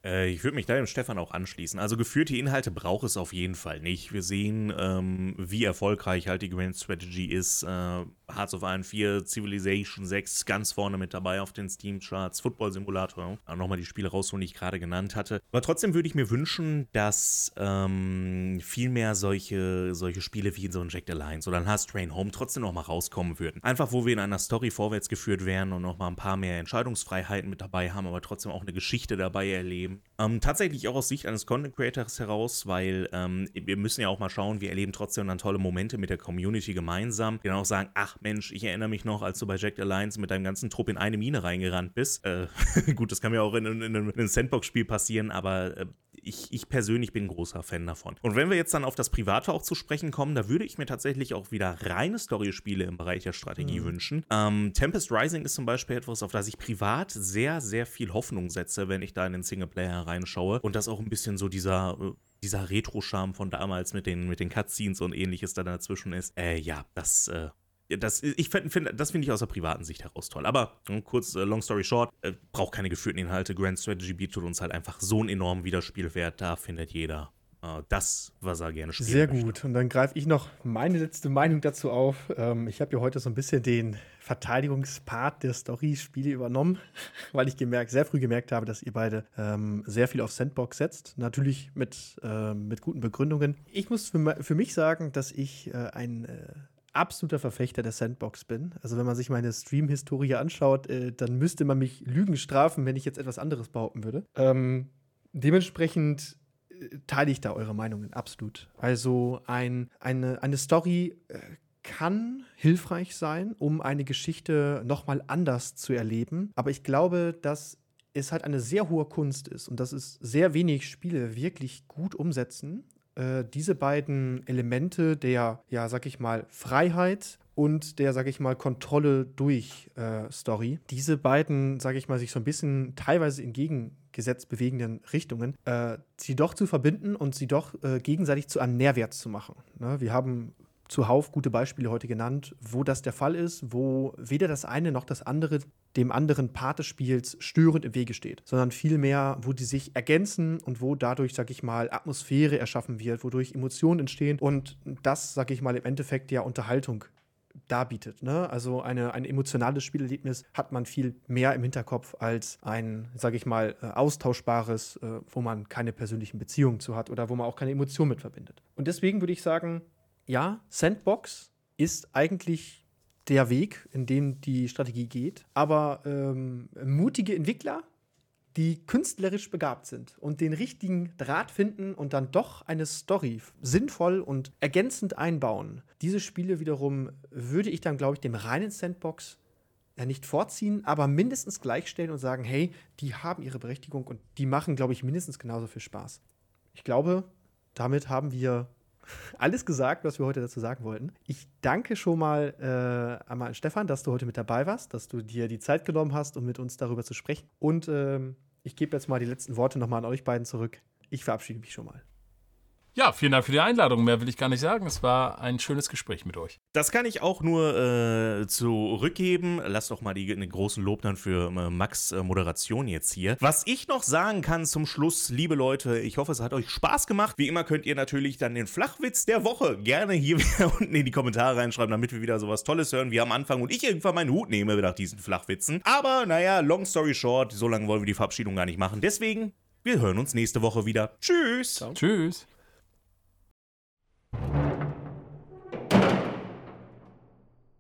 Äh, ich würde mich da dem Stefan auch anschließen. Also geführte Inhalte braucht es auf jeden Fall nicht. Wir sehen, ähm, wie erfolgreich halt die Grand Strategy ist. Äh, Hearts of Iron 4, Civilization 6 ganz vorne mit dabei auf den Steam-Charts, Football Simulator, auch nochmal die Spiele rausholen, die ich gerade genannt hatte. Aber trotzdem würde ich mir wünschen, dass ähm, viel mehr solche, solche Spiele wie so ein Jack Alliance oder ein Hearts Train Home trotzdem nochmal rauskommen würden. Einfach, wo wir in einer Story vorwärts geführt werden und nochmal ein paar mehr Entscheidungsfreiheiten mit dabei haben, aber trotzdem auch eine Geschichte dabei erleben. Ähm, tatsächlich auch aus Sicht eines Content Creators heraus, weil ähm, wir müssen ja auch mal schauen, wir erleben trotzdem dann tolle Momente mit der Community gemeinsam, die dann auch sagen, ach, Mensch, ich erinnere mich noch, als du bei Jack Alliance mit deinem ganzen Trupp in eine Mine reingerannt bist. Äh, *laughs* gut, das kann mir auch in, in, in einem Sandbox-Spiel passieren, aber äh, ich, ich persönlich bin ein großer Fan davon. Und wenn wir jetzt dann auf das Private auch zu sprechen kommen, da würde ich mir tatsächlich auch wieder reine Story-Spiele im Bereich der Strategie mhm. wünschen. Ähm, Tempest Rising ist zum Beispiel etwas, auf das ich privat sehr, sehr viel Hoffnung setze, wenn ich da in den Singleplayer reinschaue. Und das auch ein bisschen so dieser äh, dieser Retro-Charme von damals mit den, mit den Cutscenes und ähnliches da dazwischen ist. Äh, ja, das äh, das, ich find, find, das finde ich aus der privaten Sicht heraus toll. Aber äh, kurz, äh, long story short, äh, braucht keine geführten Inhalte. Grand Strategy bietet uns halt einfach so einen enormen Wiederspielwert. Da findet jeder äh, das, was er gerne spielt. Sehr gut. Und dann greife ich noch meine letzte Meinung dazu auf. Ähm, ich habe ja heute so ein bisschen den Verteidigungspart der Story-Spiele übernommen, *laughs* weil ich gemerkt, sehr früh gemerkt habe, dass ihr beide ähm, sehr viel auf Sandbox setzt. Natürlich mit, äh, mit guten Begründungen. Ich muss für, für mich sagen, dass ich äh, ein äh, absoluter Verfechter der Sandbox bin. Also wenn man sich meine Stream-Historie anschaut, äh, dann müsste man mich Lügen strafen, wenn ich jetzt etwas anderes behaupten würde. Ähm, dementsprechend äh, teile ich da eure Meinungen, absolut. Also ein, eine, eine Story äh, kann hilfreich sein, um eine Geschichte nochmal anders zu erleben. Aber ich glaube, dass es halt eine sehr hohe Kunst ist und dass es sehr wenig Spiele wirklich gut umsetzen äh, diese beiden Elemente der, ja, sag ich mal, Freiheit und der, sag ich mal, Kontrolle durch äh, Story, diese beiden, sag ich mal, sich so ein bisschen teilweise entgegengesetzt bewegenden Richtungen, äh, sie doch zu verbinden und sie doch äh, gegenseitig zu einem Nährwert zu machen. Ne? Wir haben zuhauf gute Beispiele heute genannt, wo das der Fall ist, wo weder das eine noch das andere dem anderen Part des Spiels störend im Wege steht, sondern vielmehr, wo die sich ergänzen und wo dadurch, sag ich mal, Atmosphäre erschaffen wird, wodurch Emotionen entstehen und das, sag ich mal, im Endeffekt ja Unterhaltung darbietet. Ne? Also eine, ein emotionales Spielerlebnis hat man viel mehr im Hinterkopf als ein, sage ich mal, äh, austauschbares, äh, wo man keine persönlichen Beziehungen zu hat oder wo man auch keine Emotionen mit verbindet. Und deswegen würde ich sagen, ja, Sandbox ist eigentlich der Weg, in dem die Strategie geht. Aber ähm, mutige Entwickler, die künstlerisch begabt sind und den richtigen Draht finden und dann doch eine Story sinnvoll und ergänzend einbauen. Diese Spiele wiederum würde ich dann, glaube ich, dem reinen Sandbox ja nicht vorziehen, aber mindestens gleichstellen und sagen, hey, die haben ihre Berechtigung und die machen, glaube ich, mindestens genauso viel Spaß. Ich glaube, damit haben wir alles gesagt, was wir heute dazu sagen wollten. Ich danke schon mal äh, einmal an Stefan, dass du heute mit dabei warst, dass du dir die Zeit genommen hast, um mit uns darüber zu sprechen. Und ähm, ich gebe jetzt mal die letzten Worte nochmal an euch beiden zurück. Ich verabschiede mich schon mal. Ja, vielen Dank für die Einladung. Mehr will ich gar nicht sagen. Es war ein schönes Gespräch mit euch. Das kann ich auch nur äh, zurückgeben. Lass doch mal die, den großen Lob dann für äh, Max äh, Moderation jetzt hier. Was ich noch sagen kann zum Schluss, liebe Leute, ich hoffe, es hat euch Spaß gemacht. Wie immer könnt ihr natürlich dann den Flachwitz der Woche gerne hier *laughs* wieder unten in die Kommentare reinschreiben, damit wir wieder sowas Tolles hören wie am Anfang und ich irgendwann meinen Hut nehme nach diesen Flachwitzen. Aber naja, long story short, so lange wollen wir die Verabschiedung gar nicht machen. Deswegen, wir hören uns nächste Woche wieder. Tschüss. Ciao. Tschüss. Thank you.